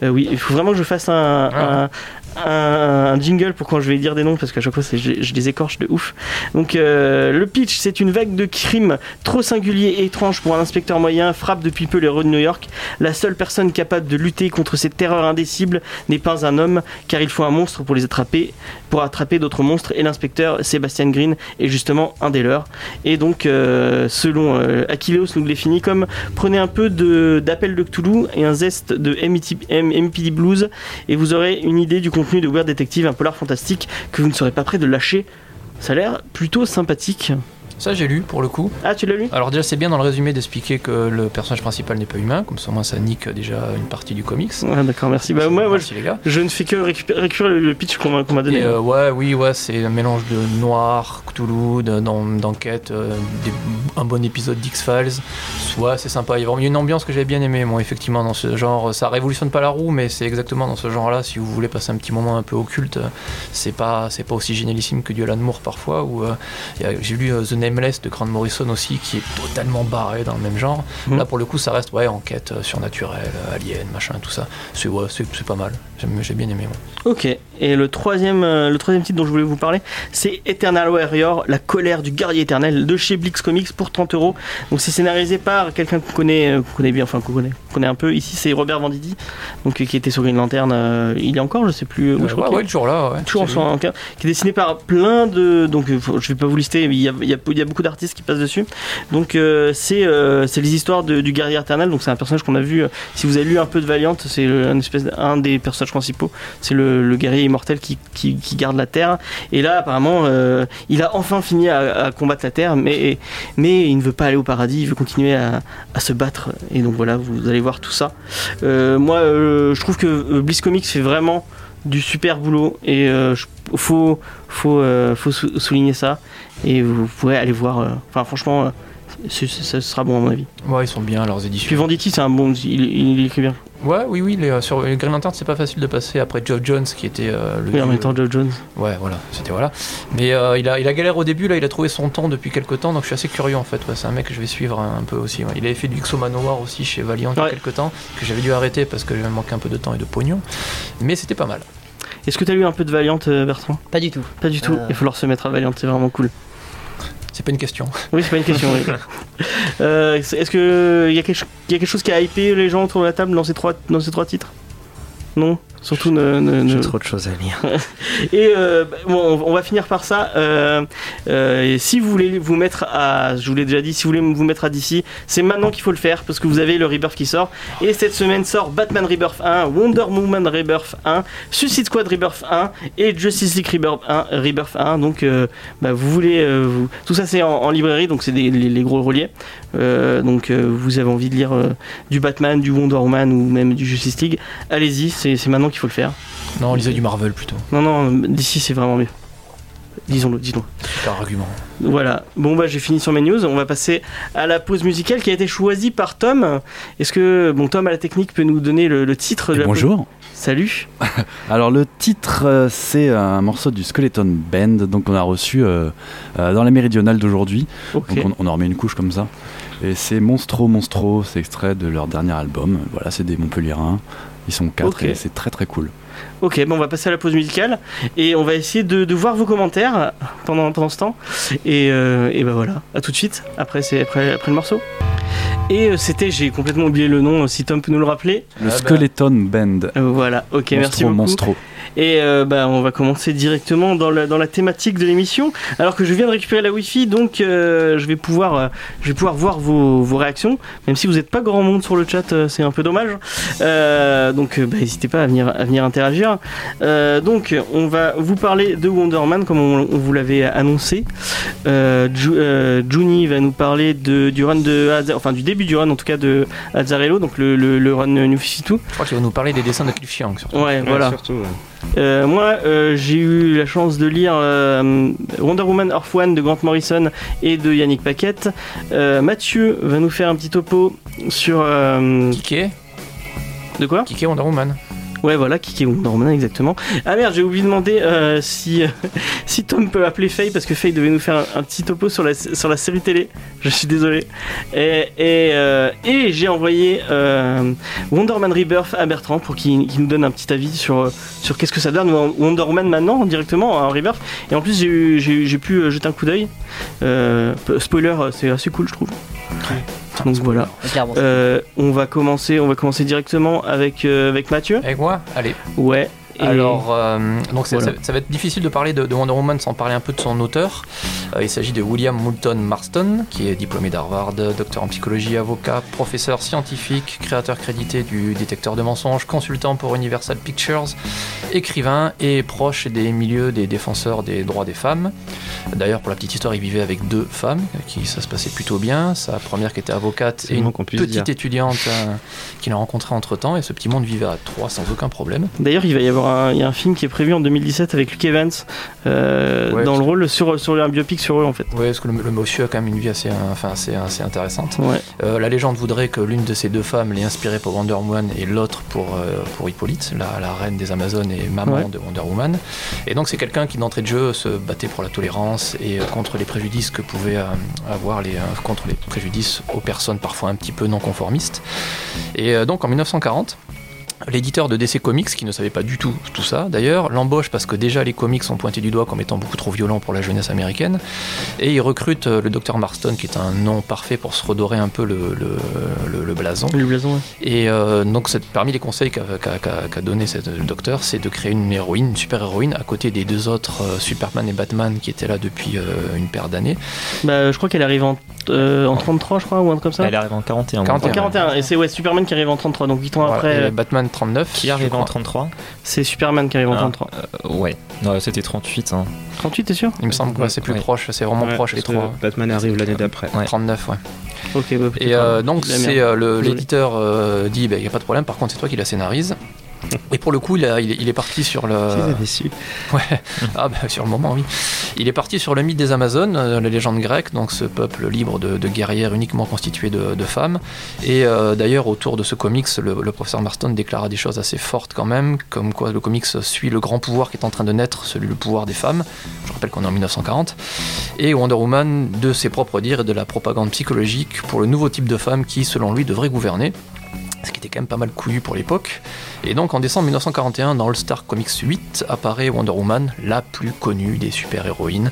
Oui, il faut vraiment que je fasse un, Ah. un- un- jingle pour quand je vais dire des noms parce qu'à chaque fois je les écorche de ouf. Donc euh, le pitch, c'est une vague de crimes trop singuliers et étranges pour un inspecteur moyen frappe depuis peu les rues de New York. La seule personne capable de lutter contre cette terreur indécible n'est pas un homme, car il faut un monstre pour les attraper, pour attraper d'autres monstres. Et l'inspecteur Sébastien Green est justement un des leurs. Et donc, euh, selon euh, Aquileos, nous définit comme prenez un peu de- d'appel de, Cthulhu et un zeste de MPD Blues, et vous aurez une idée du contenu de Weird Detective, un polar fantastique que vous ne serez pas prêt de lâcher. Ça a l'air plutôt sympathique. Ça, j'ai lu pour le coup. Ah, tu l'as lu? Alors, déjà, c'est bien dans le résumé d'expliquer que le personnage principal n'est pas humain, comme ça, au moins, ça nique déjà une partie du comics. Ouais, D'accord, merci. Bah, moi, moi, je, Merci, les gars. je ne fais que récupérer, récupérer le, pitch qu'on m'a donné. Et euh, ouais, oui, ouais, c'est un mélange de noir, Cthulhu, de- d'en- d'enquête, euh, un bon épisode d'X-Files. Ouais, c'est sympa. Il y a une ambiance que j'ai bien aimée, moi, effectivement, dans ce genre. Ça révolutionne pas la roue, mais c'est exactement dans ce genre-là. Si vous voulez passer un petit moment un peu occulte, c'est pas, c'est pas aussi génialissime que du Alan Moore parfois. Euh, j'ai lu The Nameless de Grant Morrison aussi, qui est totalement barré dans le même genre. Mhm. Là, pour le coup, ça reste ouais, enquête euh, surnaturelle, euh, alien, machin, tout ça. C'est ouais, c'est c'est pas mal. J'ai bien aimé. Ok, et le troisième, euh, le troisième titre dont je voulais vous parler, c'est Eternal Warrior, la colère du guerrier éternel de chez Blix Comics pour 30 euros. Donc c'est scénarisé par quelqu'un qu'on connaît, euh, qu'on connaît bien, enfin qu'on connaît, qu'on connaît un peu. Ici c'est Robert Vendidi, donc euh, qui était sur Green Lantern. il est encore, je sais plus. où je crois ouais, ouais, toujours là. Ouais. Toujours cas qui est dessiné par plein de donc je vais pas vous lister mais il y a, il y a- il y a beaucoup d'artistes qui passent dessus donc c'est c'est les histoires de- du guerrier éternel donc c'est un personnage qu'on a vu si vous avez lu un peu de Valiant c'est un espèce un des personnages principaux c'est le, le guerrier immortel qui, qui, garde la Terre. Et là, apparemment, euh, il a enfin fini à, combattre la Terre, mais, il ne veut pas aller au paradis, il veut continuer à, se battre. Et donc voilà, vous allez voir tout ça. Euh, moi, euh, je trouve que Bliss Comics fait vraiment du super boulot et faut, faut, faut sou- souligner ça. Et vous pourrez aller voir. Enfin, franchement, ça sera bon à mon avis. Ouais, ils sont bien leurs Puis éditions. Venditti, c'est un bon. Il, il écrit bien. Ouais, oui, oui, les, euh, sur les Green Lantern, c'est pas facile de passer après Geoff Jones qui était euh, le. Oui, en temps, Joe Jones. Ouais, voilà, c'était voilà. Mais euh, il, a, il a galère au début, là, il a trouvé son temps depuis quelques temps, donc je suis assez curieux en fait. Ouais, c'est un mec que je vais suivre un, un peu aussi. ouais. Il avait fait du Xo Manowar aussi chez Valiant il y a quelques temps, que j'avais dû arrêter parce que j'avais manqué un peu de temps et de pognon. Mais c'était pas mal. Est-ce que t'as lu un peu de Valiant, Bertrand? Pas du tout. Pas du tout. Euh. Il va falloir se mettre à Valiant, c'est vraiment cool. C'est pas une question. Oui, c'est pas une question. oui. Euh, Est-ce que il y, a quelque- il y a quelque chose qui a hypé les gens autour de la table dans ces trois, dans ces trois titres? Non? Surtout ne, ne- J'ai ne- trop de choses à lire. Et euh, bah, bon, on va finir par ça. Euh, euh, et si vous voulez vous mettre à, je vous l'ai déjà dit, si vous voulez vous mettre à DC, c'est maintenant qu'il faut le faire parce que vous avez le Rebirth qui sort. Et cette semaine sort Batman Rebirth 1, Wonder Woman Rebirth 1, Suicide Squad Rebirth 1 et Justice League Rebirth 1. Rebirth 1. Donc, bah, vous voulez, vous- tout ça c'est en, en librairie, donc c'est des- les, les gros reliés. Donc, vous avez envie de lire du Batman, du Wonder Woman ou même du Justice League, allez-y, c'est maintenant qu'il faut le faire. Non, on lisait du Marvel plutôt. Non, non, d'ici c'est vraiment mieux. Disons-le, disons. Super argument. Voilà. Bon bah j'ai fini sur mes news. On va passer à la pause musicale qui a été choisie par Tom. Est-ce que bon Tom à la technique peut nous donner le, le titre de la pause? Bonjour. Salut. Alors le titre, euh, c'est un morceau du Skeleton Band, donc on a reçu euh, euh, dans la méridionale d'aujourd'hui. Ok. Donc on, on en remet une couche comme ça. Et c'est Monstro Monstro, c'est extrait de leur dernier album. Voilà, c'est des Montpelliérains. Ils sont quatre et c'est très très cool. Ok. Bon on va passer à la pause musicale et on va essayer de, de voir vos commentaires pendant pendant ce temps. Et, euh, et ben voilà. À tout de suite. Après c'est après après le morceau. Et euh, c'était j'ai complètement oublié le nom. Si Tom peut nous le rappeler. Le Ah bah. Skeleton Band. Euh, voilà. Ok. merci beaucoup. Monstro. Et euh, bah, on va commencer directement dans la, dans la thématique de l'émission. Alors que je viens de récupérer la Wi-Fi, donc euh, je, vais pouvoir, euh, je vais pouvoir voir vos, vos réactions. Même si vous n'êtes pas grand monde sur le chat, euh, c'est un peu dommage. Euh, donc euh, bah, n'hésitez pas à venir, à venir interagir. Euh, donc on va vous parler de Wonder Man comme on, on vous l'avait annoncé. Euh, Ju- euh, Juni va nous parler de, du run de enfin du début du run en tout cas de Azzarello, donc le, le, le run New 52. Je crois qu'il va nous parler des dessins de Cliff Chiang surtout. Ouais, voilà. Surtout, ouais. Euh, moi, euh, j'ai eu la chance de lire euh, Wonder Woman Earth One de Grant Morrison et de Yannick Paquette. Mathieu va nous faire un petit topo sur. Kike, de quoi? Kike Wonder Woman. Ouais, voilà, qui est Wonder Woman exactement. Ah merde, j'ai oublié de demander euh, si, si Tom peut appeler Faye parce que Faye devait nous faire un, petit topo sur la, sur la série télé. Je suis désolé. Et, et, euh, j'ai envoyé euh, Wonder Man Rebirth à Bertrand pour qu'il nous donne un petit avis sur, sur qu'est-ce que ça donne Wonder Woman maintenant directement en Rebirth. Et en plus, j'ai pu jeter un coup d'œil. Spoiler, c'est assez cool, je trouve. Donc voilà. Euh, on va commencer, on va commencer directement avec euh, avec Mathieu. Avec moi Allez. Ouais. Et- Alors, euh, donc Voilà. ça, ça va être difficile de parler de, de Wonder Woman sans parler un peu de son auteur. Euh, il s'agit de William Moulton Marston, qui est diplômé d'Harvard, docteur en psychologie, avocat, professeur scientifique, créateur crédité du détecteur de mensonges, consultant pour Universal Pictures, écrivain et proche des milieux des défenseurs des droits des femmes. D'ailleurs, pour la petite histoire, il vivait avec deux femmes, qui ça se passait plutôt bien. Sa première qui était avocate et une petite dire. étudiante euh, qu'il a rencontrée entre temps. Et ce petit monde vivait à trois sans aucun problème. D'ailleurs, il va y avoir il y a un film qui est prévu en 2017 avec Luke Evans euh, Ouais, dans le rôle sur, sur un biopic sur eux en fait. Oui, parce que le, le monsieur a quand même une vie assez, euh, enfin, assez, assez intéressante. Ouais. Euh, la légende voudrait que l'une de ces deux femmes l'ait inspiré pour Wonder Woman et l'autre pour, euh, pour Hippolyte, la, la reine des Amazones et maman Ouais. de Wonder Woman. Et donc c'est quelqu'un qui d'entrée de jeu se battait pour la tolérance et contre les préjudices que pouvaient avoir les, contre les préjudices aux personnes parfois un petit peu non conformistes. Et donc en 1940, L'éditeur de DC Comics, qui ne savait pas du tout tout ça, d'ailleurs, l'embauche parce que déjà les comics sont pointés du doigt comme étant beaucoup trop violents pour la jeunesse américaine, et il recrute euh, le docteur Marston, qui est un nom parfait pour se redorer un peu le, le, le- le blason. Le blason. ouais. Et euh, donc, parmi les conseils qu'a qu'a donné cette- le docteur, c'est de créer une héroïne, une super héroïne, à côté des deux autres, euh, Superman et Batman, qui étaient là depuis euh, une paire d'années. Bah, je crois qu'elle arrive en, euh, en 33, je crois, ou un truc comme ça. Elle arrive en 41. 41. En 41. Et c'est ouais, Superman qui arrive en 33, donc 8 ans Voilà. après. Et euh, Batman 39. Qui arrive en 33 C'est Superman qui arrive en Ah. 33. Euh, Ouais, non, c'était 38. Hein. 38, t'es sûr? Il me semble que ouais, c'est plus Ouais. proche, c'est vraiment Ouais, proche les trois. Batman arrive l'année d'après. Ouais. 39, ouais. Ok, bah, Et euh, pas. donc, c'est euh, l'éditeur euh, dit il n'y a pas de problème, par contre, c'est toi qui la scénarise. Et pour le coup, il, a- il est- il est parti sur le. Su. Ouais, ah bah, sur le moment, oui. Il est parti sur le mythe des Amazones, euh, la légende grecque, donc ce peuple libre de, de guerrières uniquement constitué de, de femmes. Et euh, d'ailleurs, autour de ce comics, le, le professeur Marston déclara des choses assez fortes quand même, comme quoi le comics suit le grand pouvoir qui est en train de naître, celui le pouvoir des femmes. Je rappelle qu'on est en 1940. Et Wonder Woman, de ses propres dires et de la propagande psychologique pour le nouveau type de femme qui, selon lui, devrait gouverner ce qui était quand même pas mal couillu pour l'époque. Et donc en décembre 1941, dans All Star Comics 8, apparaît Wonder Woman, la plus connue des super-héroïnes,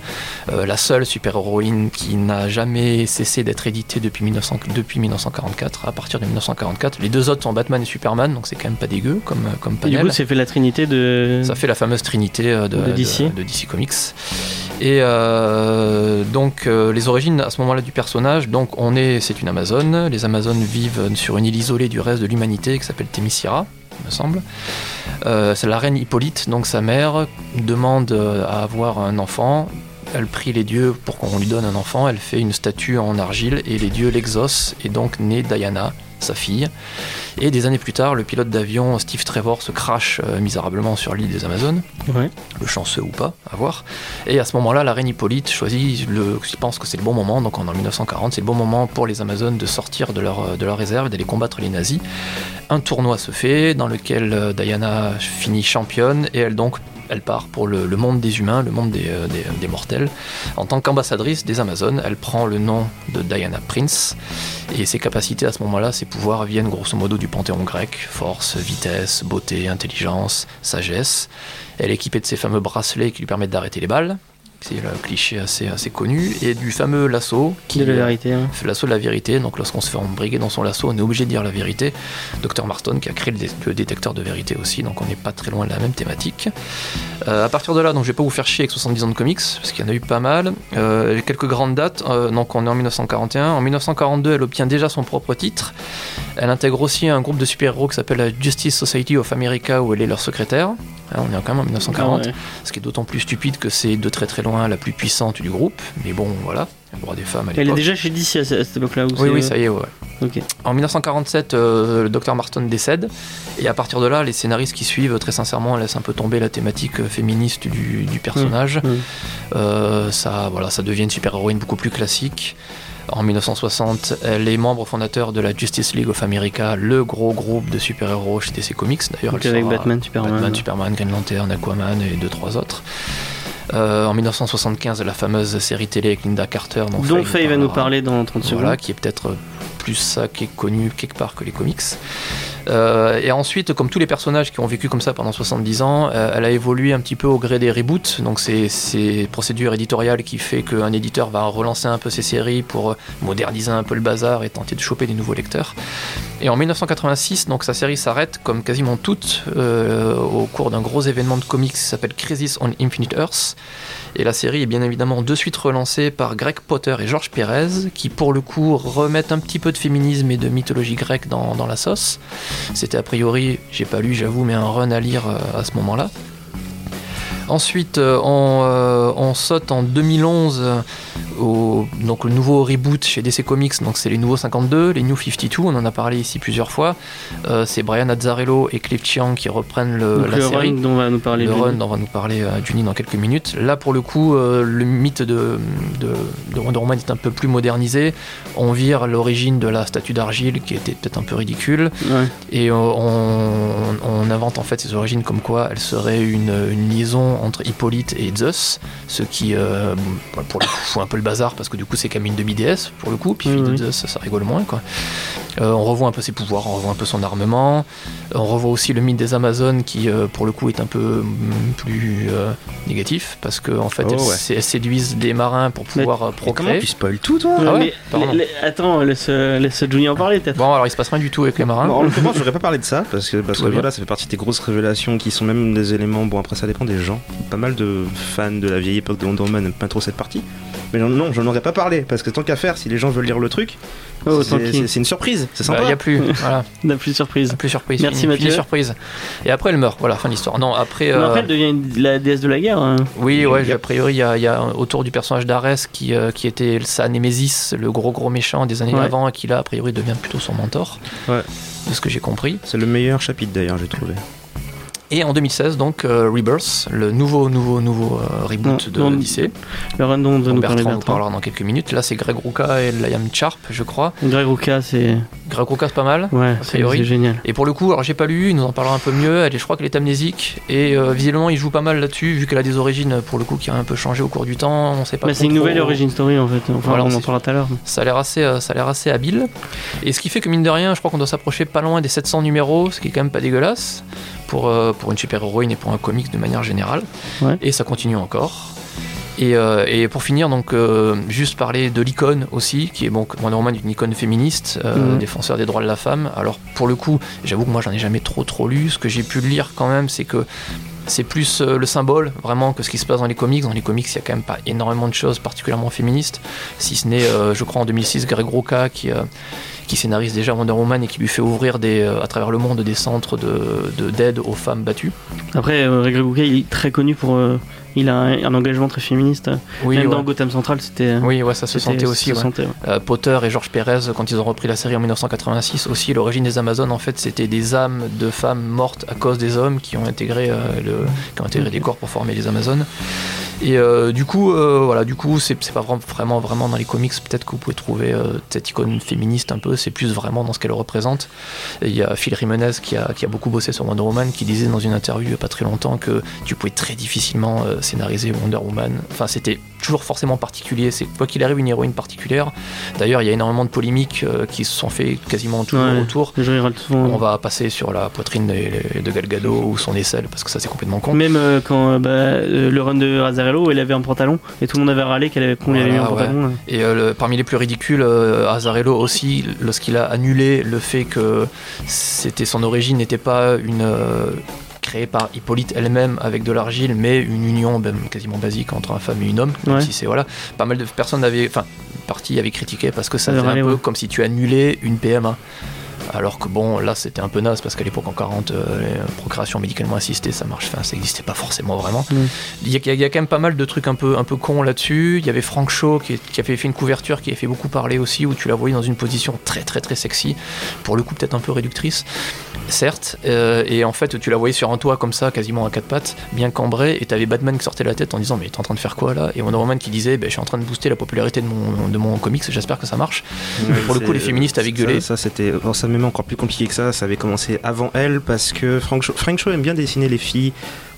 Euh, la seule super-héroïne qui n'a jamais cessé d'être éditée depuis, 1900 depuis 1944. À partir de 1944, les deux autres sont Batman et Superman, donc c'est quand même pas dégueu comme, comme Et du panel. coup, c'est fait la trinité de. Ça fait la fameuse trinité euh, de, De DC. de DC Comics. Et euh, donc euh, les origines à ce moment-là du personnage, donc on est, c'est une Amazone. Les Amazones vivent sur une île isolée du reste de l'humanité qui s'appelle Themyscira, me semble. Euh, c'est la reine Hippolyte, donc sa mère, demande euh, à avoir un enfant. Elle prie les dieux pour qu'on lui donne un enfant. Elle fait une statue en argile et les dieux l'exaucent. Et donc naît Diana, sa fille. Et des années plus tard, le pilote d'avion Steve Trevor se crache euh, misérablement sur l'île des Amazones Ouais. le chanceux ou pas, à voir. Et à ce moment-là, la reine Hippolyte choisit, le, il pense que c'est le bon moment, donc en 1940, c'est le bon moment pour les Amazones de sortir de leur, de leur réserve et d'aller combattre les nazis. Un tournoi se fait dans lequel euh, Diana finit championne et elle donc elle part pour le, monde des humains, le monde des, euh, des- des mortels. En tant qu'ambassadrice des Amazones, elle prend le nom de Diana Prince et ses capacités à ce moment-là, ses pouvoirs viennent grosso modo du panthéon grec force, vitesse, beauté, intelligence, sagesse. Elle est équipée de ces fameux bracelets qui lui permettent d'arrêter les balles. C'est le cliché assez, assez connu. Et du fameux lasso qui De la vérité. hein. l'assaut de la vérité. Donc lorsqu'on se fait embriguer dans son lasso, on est obligé de dire la vérité. Dr Marston qui a créé le, dé- le détecteur de vérité aussi, donc on n'est pas très loin de la même thématique. Euh, à partir de là, donc je vais pas vous faire chier avec 70 ans de comics, parce qu'il y en a eu pas mal. Euh, quelques grandes dates. Euh, donc on est en 1941. En 1942, elle obtient déjà son propre titre. Elle intègre aussi un groupe de super-héros qui s'appelle la Justice Society of America, où elle est leur secrétaire. Hein, on est quand même en 1940. Ah ouais. Ce qui est d'autant plus stupide que c'est de très très loin la plus puissante du groupe. Mais bon, voilà, le droit des femmes à Elle est déjà chez DC à ce- à cette époque-là. ou Oui, oui, ça y est, ouais. En 1947, euh, le docteur Marston décède, et à partir de là, les scénaristes qui suivent, très sincèrement, laissent un peu tomber la thématique euh, féministe du, du personnage. Mmh. Euh, ça, voilà, ça devient une super-héroïne beaucoup plus classique. En 1960, elle est membre fondateur de la Justice League of America, le gros groupe de super-héros chez DC Comics. D'ailleurs, elle avec sera- Batman, Superman. Batman, Superman, Green Lantern, Aquaman et deux trois autres. Euh, en 1975, la fameuse série télé avec Linda Carter, dont, Dont Faye va nous parler dans 30 secondes. Voilà, qui est peut-être euh, plus ça qui est connu quelque part que les comics. Euh, et ensuite, comme tous les personnages qui ont vécu comme ça pendant 70 ans, euh, elle a évolué un petit peu au gré des reboots. Donc c'est ces procédures éditoriales qui fait qu'un éditeur va relancer un peu ses séries pour euh, moderniser un peu le bazar et tenter de choper des nouveaux lecteurs. Et en 1986, donc sa série s'arrête comme quasiment toutes au cours d'un gros événement de comics qui s'appelle Crisis on Infinite Earths. Et la série est bien évidemment de suite relancée par Greg Potter et George Pérez, qui pour le coup remettent un petit peu de féminisme et de mythologie grecque dans, dans la sauce. C'était a priori, j'ai pas lu j'avoue, mais un run à lire euh, à ce moment-là. Ensuite, euh, on, euh, on saute en 2011 euh, au donc le nouveau reboot chez DC Comics. Donc c'est les nouveaux 52, les New 52. On en a parlé ici plusieurs fois. Euh, c'est Brian Azzarello et Cliff Chiang qui reprennent le, Donc la le série run dont va nous parler le run dont va nous parler euh, Juni dans quelques minutes. Là, pour le coup, le mythe de, de, de Wonder Woman est un peu plus modernisé. On vire l'origine de la statue d'argile qui était peut-être un peu ridicule Ouais. et on, on invente en fait ses origines comme quoi elle serait une, une liaison entre Hippolyte et Zeus, ce qui euh, bon, pour le coup fout un peu le bazar parce que du coup c'est comme une demi-déesse pour le coup, puis fille de. Zeus ça rigole moins quoi. Euh, on revoit un peu ses pouvoirs, on revoit un peu son armement, on revoit aussi le mythe des Amazones qui euh, pour le coup est un peu mm, plus euh, négatif parce que en fait Oh, elles, ouais. sé- elles séduisent des marins pour Mais- pouvoir Mais comment procréer. tu spoil tout, toi Ah ouais mais Pardon. les- les- attends, laisse, laisse Johnny en parler peut-être. Bon alors il se passe rien du tout avec les marins. Bon, en l'occurrence, j'aurais pas parlé de ça parce que, parce que voilà, ça fait partie des grosses révélations qui sont même des éléments. Bon, après, ça dépend des gens. Pas mal de fans de la vieille époque de Wonder Woman n'aiment pas trop cette partie. Mais non, non, j'en aurais pas parlé parce que tant qu'à faire, si les gens veulent lire le truc, Oh, c'est une surprise. Surprise, c'est Il sympa. n'y a plus. voilà. N'a plus de surprise. Plus surprise. Merci, fini, Mathieu. surprise. Et après, elle meurt. Voilà, fin de l'histoire. Non, après. Mais euh, après, elle devient une- la déesse de la guerre. hein. Oui, ouais, a priori, il y, a- il y a autour du personnage d'Arès qui, euh, qui était sa némésis, le gros gros méchant des années Ouais. avant, et qui là, a priori, devient plutôt son mentor. Ouais. De ce que j'ai compris. C'est le meilleur chapitre d'ailleurs, j'ai trouvé. Et en 2016, donc, euh, Rebirth, le nouveau, nouveau, nouveau euh, reboot Non, de non, l'Odyssée. Le run dont dont nous parlait Bertrand parlera dans quelques minutes. Là, c'est Greg Rucka et Liam Sharp, je crois. Greg Rucka, c'est Greg Rucka, c'est pas mal. ouais, A c'est génial. Et pour le coup, alors j'ai pas lu, il nous en parlera un peu mieux. Elle, je crois qu'elle est amnésique et euh, visiblement il joue pas mal là-dessus, vu qu'elle a des origines pour le coup qui ont un peu changé au cours du temps. On sait pas. Trop c'est une trop- nouvelle origin story en fait. Enfin, Voilà, on en parlera tout à l'heure. Ça a l'air assez, ça a l'air assez habile. Et ce qui fait que mine de rien, je crois qu'on doit s'approcher pas loin des 700 numéros, ce qui est quand même pas dégueulasse pour, euh, pour une super héroïne et pour un comics de manière générale. Ouais. Et ça continue encore. Et, euh, et pour finir, donc euh, juste parler de l'icône aussi, qui est bon, Wonder Woman une icône féministe, euh, Mhm. défenseur des droits de la femme. Alors pour le coup, j'avoue que moi j'en ai jamais trop trop lu. Ce que j'ai pu lire quand même, c'est que c'est plus le symbole vraiment que ce qui se passe dans les comics. Dans les comics, il y a quand même pas énormément de choses particulièrement féministes, si ce n'est, je crois, en 2006, Greg Rucka qui, qui scénarise déjà Wonder Woman et qui lui fait ouvrir des, euh, à travers le monde des centres de- de- d'aide aux femmes battues. Après, euh, Greg Rucka, il est très connu pour. euh, il a un, un engagement très féministe. Oui, Même ouais. dans Gotham Central, c'était. oui, ouais, ça se sentait aussi. se ouais. sentait, ouais. Potter et George Pérez, quand ils ont repris la série en 1986, aussi l'origine des Amazones, en fait, c'était des âmes de femmes mortes à cause des hommes qui ont intégré, le, qui ont intégré des corps pour former les Amazones. Et euh, du coup, euh, voilà, du coup, c'est pas vraiment, vraiment, dans les comics. Peut-être que vous pouvez trouver euh, cette icône féministe un peu. C'est plus vraiment dans ce qu'elle représente. Il y a Phil Jimenez qui a, qui a beaucoup bossé sur Wonder Woman, qui disait dans une interview il a pas très longtemps que tu pouvais très difficilement scénariser Wonder Woman. Enfin, c'était toujours forcément particulier. C'est quoi qu'il arrive une héroïne particulière. D'ailleurs, il y a énormément de polémiques euh, qui se sont fait quasiment toujours Ouais. autour. On va passer sur la poitrine de, de Gal Gadot ou son aisselle parce que ça c'est complètement con. Même euh, quand euh, bah, le run de Razarello, elle avait un pantalon et tout le monde avait râlé qu'elle avait- qu'on lui avait mis un Voilà, pantalon. là. Et le- parmi les plus ridicules, Azarello aussi, lorsqu'il a annulé le fait que c'était son origine n'était pas une créée par Hippolyte elle-même avec de l'argile, mais une union ben, quasiment basique entre une femme et une homme. même Ouais. Si c'est voilà, pas mal de personnes avaient, enfin, partie avait critiqué parce que ça faisait un peu ouais. comme si tu annulais une PMA. Alors que bon, là c'était un peu naze parce qu'à l'époque en 40, euh, les procréation médicalement assistée, ça marche, enfin ça n'existait pas forcément vraiment. Mm. Il y, a, il y a quand même pas mal de trucs un peu, un peu cons là-dessus. Il y avait Frank Shaw qui, qui avait fait une couverture qui avait fait beaucoup parler aussi, où tu la voyais dans une position très très très sexy, pour le coup peut-être un peu réductrice, certes. Euh, et en fait, tu la voyais sur un toit comme ça, quasiment à quatre pattes, bien cambré, et t'avais Batman qui sortait la tête en disant Mais t'es en train de faire quoi là? Et Wonder Woman qui disait ben, Je suis en train de booster la popularité de mon, de mon comics, j'espère que ça marche. pour le coup, les féministes avaient ça- gueulé. Ça, c'était. bon, ça même encore plus compliqué que ça. Ça avait commencé avant elle parce que Frank Shaw, Frank Shaw aime bien dessiner les filles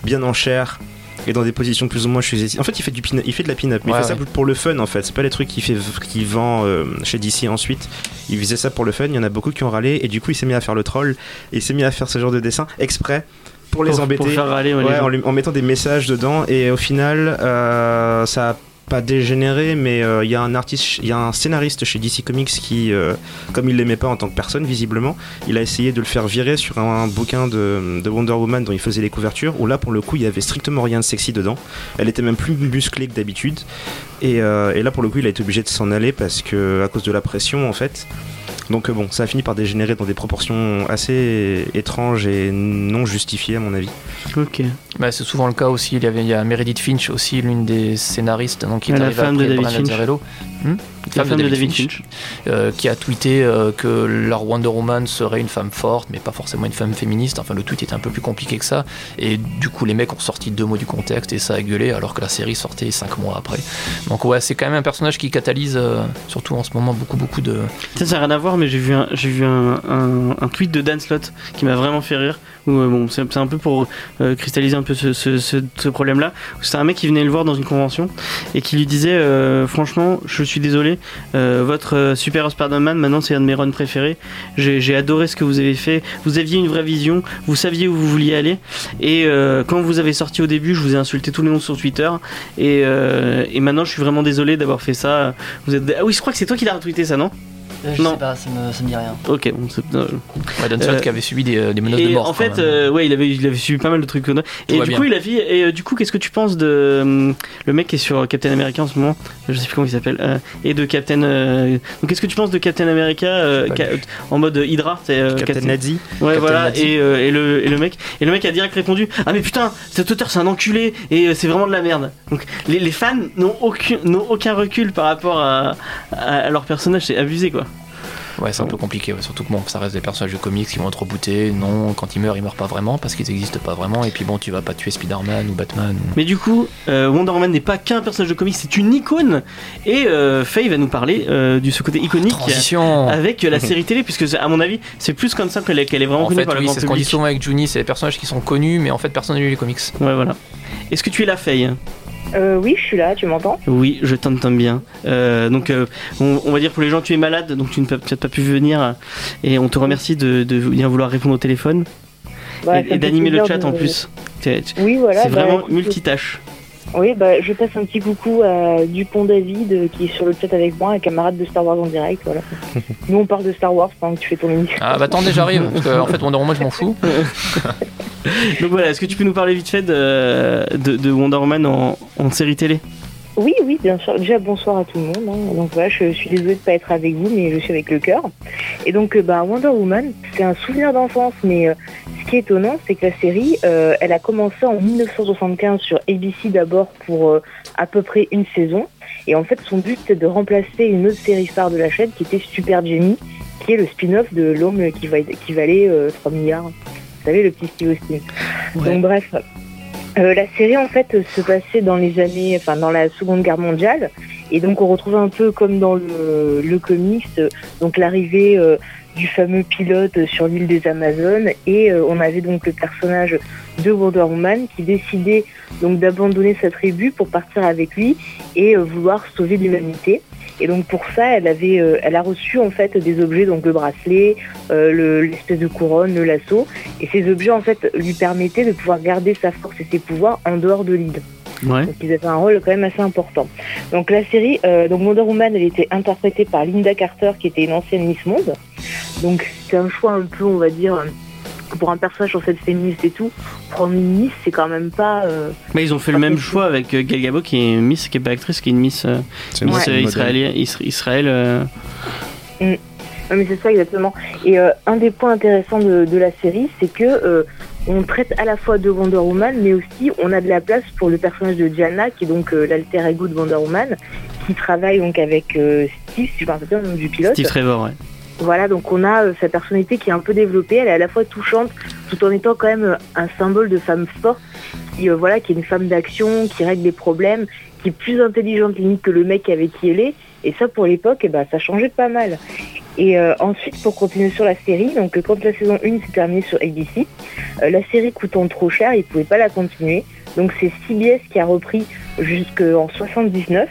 bien en chair. Et dans des positions plus ou moins chez En fait, il fait, du il fait de la pin-up, mais Ouais, il fait ça pour le fun en fait. C'est pas les trucs qu'il fait, qu'il vend euh, chez DC ensuite. Il faisait ça pour le fun. Il y en a beaucoup qui ont râlé et du coup, il s'est mis à faire le troll et il s'est mis à faire ce genre de dessin exprès pour les Pour- embêter. Pour faire râler ouais, lui- en mettant des messages dedans et au final euh, ça a pas dégénéré mais euh, il y a un artiste il y a un scénariste chez DC Comics qui euh, comme il l'aimait pas en tant que personne visiblement il a essayé de le faire virer sur un, bouquin de, de Wonder Woman dont il faisait les couvertures où là pour le coup il y avait strictement rien de sexy dedans. Elle était même plus musclée que d'habitude. Et, euh, et là pour le coup il a été obligé de s'en aller parce que à cause de la pression en fait donc euh, bon ça a fini par dégénérer dans des proportions assez étranges et non justifiées à mon avis Ok. Bah, c'est souvent le cas aussi. Il y, avait, il y a Meredith Finch aussi, l'une des scénaristes donc, qui est La femme de David Brian Finch. Hmm? La femme de David Finch. euh, qui a tweeté euh, que leur Wonder Woman serait une femme forte, mais pas forcément une femme féministe. Enfin, le tweet était un peu plus compliqué que ça. Et du coup, les mecs ont sorti deux mots du contexte et ça a gueulé, alors que la série sortait cinq mois après. Donc, ouais, c'est quand même un personnage qui catalyse, euh, surtout en ce moment, beaucoup, beaucoup de. Ça, ça n'a rien à voir, mais j'ai vu, un, j'ai vu un, un- un tweet de Dan Slott qui m'a vraiment fait rire. Bon, c'est, un peu pour euh, cristalliser un peu ce, ce- problème-là. C'était un mec qui venait le voir dans une convention et qui lui disait euh, Franchement, je suis désolé, euh, votre Super Spider-Man, maintenant, c'est un de mes runs préférés. J'ai, adoré ce que vous avez fait. Vous aviez une vraie vision, vous saviez où vous vouliez aller. Et quand vous avez sorti au début, je vous ai insulté tous les noms sur Twitter. Et, et maintenant, je suis vraiment désolé d'avoir fait ça. Vous êtes... Ah oui, je crois que c'est toi qui l'as retweeté, ça, non? Euh, je Non. sais pas, ça me, ça me dit rien. Ok, bon, c'est- euh, Ouais, Dan Slott Euh, qui avait subi des, des menaces de Et mort. en fait, euh, ouais, il avait, il avait suivi pas mal de trucs. Et Tout va du bien. coup, il a vu. Et euh, du coup, qu'est-ce que tu penses de le mec qui est sur Captain America en ce moment? Je sais plus comment il s'appelle. euh, et de Captain. euh, donc, qu'est-ce que tu penses de Captain America euh, ca- en mode Hydra c'est, euh, Captain Nazi. Ouais, Captain voilà. Nazi. Et, euh, et le, et le mec, et le mec a direct répondu Ah mais putain, cet auteur c'est un enculé et euh, c'est vraiment de la merde. Donc les, les fans n'ont aucun, n'ont aucun recul par rapport à, à, à leur personnage, c'est abusé quoi. Ouais, c'est un peu compliqué, ouais. surtout que bon, ça reste des personnages de comics qui vont être rebootés. Non, quand ils meurent, ils meurent pas vraiment parce qu'ils existent pas vraiment. Et puis bon, tu vas pas tuer Spider-Man ou Batman. ou- Mais du coup, euh, Wonder Woman n'est pas qu'un personnage de comics, c'est une icône. Et euh, Faye va nous parler euh, du ce côté iconique Transition avec la série télé, puisque à mon avis, c'est plus comme ça qu'elle est, qu'elle est vraiment En connue fait, par le oui, grand c'est ce qu'on dit public. souvent avec Juni, c'est les personnages qui sont connus, mais en fait, personne n'a lu les comics. Ouais, voilà. Est-ce que tu es la Faye? Euh, oui, je suis là, tu m'entends Oui, je t'entends bien. Euh, donc, euh, on, on va dire pour les gens, tu es malade, donc tu ne peux peut-être pas pu venir. Et on te remercie de, de bien vouloir répondre au téléphone Bah, et, d'animer le chat de- en plus. C'est c'est Oui, voilà. bah, vraiment multitâche. Oui, bah, je passe un petit coucou à Dupont David euh, qui est sur le chat avec moi, un camarade de Star Wars en direct. Voilà. Nous, on parle de Star Wars pendant que tu fais ton émission. Ah bah attendez, j'arrive. Parce en fait, Wonder Woman, je m'en fous. Donc voilà, est-ce que tu peux nous parler vite fait de, de, de Wonder Woman en, série télé? Oui, oui, bien sûr. Déjà, bonsoir à tout le monde. hein. Donc voilà, je, suis désolée de pas être avec vous, mais je suis avec le cœur. Et donc, euh, bah, Wonder Woman, c'est un souvenir d'enfance, mais euh, ce qui est étonnant, c'est que la série, euh, elle a commencé en 1975 sur ABC d'abord pour à peu près une saison. Et en fait, son but, c'est de remplacer une autre série phare de la chaîne qui était Super Jamie, qui est le spin-off de l'homme qui, qui valait euh, 3 milliards. Vous savez, le petit Austin. Donc bref, euh, la série en fait se passait dans les années, enfin dans la Seconde Guerre mondiale, et donc on retrouve un peu comme dans le, le comics, donc l'arrivée euh, du fameux pilote sur l'île des Amazones, et euh, on avait donc le personnage de Wonder Woman qui décidait donc d'abandonner sa tribu pour partir avec lui et vouloir sauver l'humanité. Et donc pour ça, elle avait, euh, elle a reçu en fait des objets, donc le bracelet, euh, le- l'espèce de couronne, le lasso, et ces objets en fait lui permettaient de pouvoir garder sa force et ses pouvoirs en dehors de l'île. Ouais. Donc ils avaient un rôle quand même assez important. Donc la série, euh, donc Wonder Woman, elle était interprétée par Linda Carter, qui était une ancienne Miss Monde. Donc c'est un choix un peu, on va dire, pour un personnage en fait féministe et tout, prendre une Miss, c'est quand même pas. euh, Mais ils ont fait le même choix avec euh, Gal Gadot qui est une Miss, qui est pas actrice, qui est une Miss, euh, Miss Ouais. Israël. euh, Non, mais c'est ça exactement. Et euh, un des points intéressants de, de la série, c'est que euh, on traite à la fois de Wonder Woman, mais aussi on a de la place pour le personnage de Diana, qui est donc euh, l'alter ego de Wonder Woman, qui travaille donc avec euh, Steve, si je me rappelle bien le nom du pilote. Steve Trevor, ouais. Voilà, donc on a euh, sa personnalité qui est un peu développée. Elle est à la fois touchante, tout en étant quand même euh, un symbole de femme forte, qui euh, voilà, qui est une femme d'action, qui règle des problèmes, qui est plus intelligente limite que le mec avec qui elle est. Et ça, pour l'époque, eh ben, ça changeait pas mal. Et euh, ensuite, pour continuer sur la série, donc euh, quand la saison 1 s'est terminée sur ABC, euh, la série coûtant trop cher, ils pouvaient pas la continuer. Donc c'est CBS qui a repris jusqu'en 79.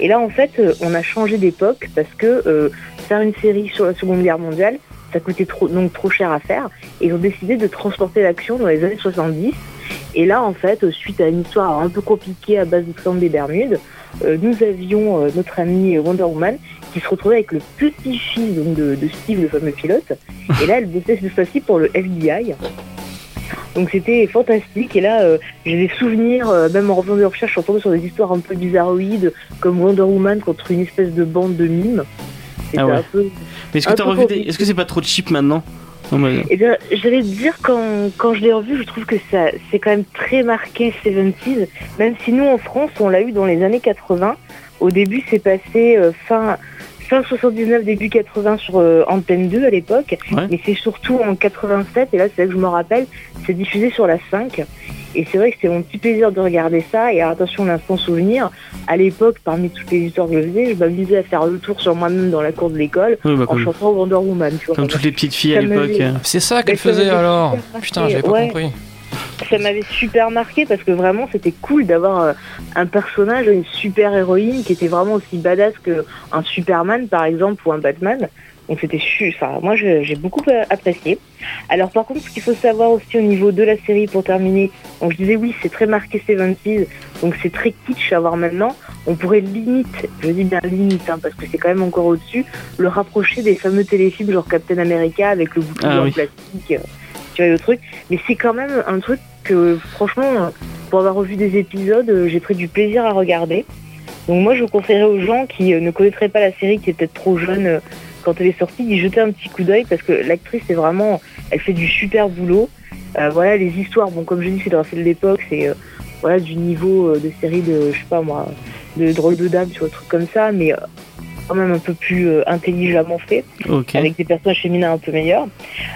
Et là, en fait, euh, on a changé d'époque parce que euh, faire une série sur la Seconde Guerre mondiale, ça coûtait trop, donc trop cher à faire. Et ils ont décidé de transporter l'action dans les années 70. Et là, en fait, suite à une histoire un peu compliquée à base de triangle des Bermudes, euh, nous avions euh, notre ami Wonder Woman qui se retrouvait avec le petit-fils de, de Steve, le fameux pilote. Et là, elle bossait cette fois-ci pour le FBI. Donc c'était fantastique. Et là, euh, j'ai des souvenirs, même en revenant des recherches, je suis sur des histoires un peu bizarroïdes, comme Wonder Woman contre une espèce de bande de mimes. Ah ouais. un peu Mais est-ce que t'as revu des... Est-ce que c'est pas trop cheap maintenant Eh bien, j'allais te dire, quand, quand je l'ai revu, je trouve que ça, c'est quand même très marqué 70s, même si nous, en France, on l'a eu dans les années 80. Au début, c'est passé euh, fin, fin 79, début 80 sur euh, Antenne 2 à l'époque, Ouais. mais c'est surtout en 87, et là, c'est là que je me rappelle, c'est diffusé sur la 5. Et c'est vrai que c'était mon petit plaisir de regarder ça. Et alors, attention, l'instant souvenir, à l'époque, parmi toutes les histoires que je faisais, je m'amusais à faire le tour sur moi-même dans la cour de l'école Oui, bah, en comme, chantant Wonder Woman. Tu vois, comme toutes les petites filles à l'époque. C'est ça qu'elle Mais ça faisait m'avait alors Putain, j'avais pas ouais. compris. Ça m'avait super marqué parce que vraiment c'était cool d'avoir euh, un personnage, une super héroïne qui était vraiment aussi badass qu'un Superman par exemple ou un Batman. Donc c'était enfin moi j'ai beaucoup euh, apprécié. Alors par contre ce qu'il faut savoir aussi au niveau de la série pour terminer, donc je disais oui c'est très marqué 70s, donc c'est très kitsch à voir maintenant. On pourrait limite, je dis bien limite hein, parce que c'est quand même encore au-dessus, le rapprocher des fameux téléfilms genre Captain America avec le bouclier Ah en oui. plastique, le truc. Mais c'est quand même un truc que franchement, pour avoir revu des épisodes, euh, j'ai pris du plaisir à regarder. Donc moi je conseillerais aux gens qui euh, ne connaîtraient pas la série, qui est peut-être trop jeune euh, quand elle est sortie, d'y jeter un petit coup d'œil parce que l'actrice est vraiment, elle fait du super boulot. Voilà les histoires, bon comme je dis c'est dans de l'époque, c'est voilà du niveau de série de, je sais pas moi, de drôle de dame, tu vois, trucs comme ça, mais quand même un peu plus euh, intelligemment fait avec des personnages féminins un peu meilleurs.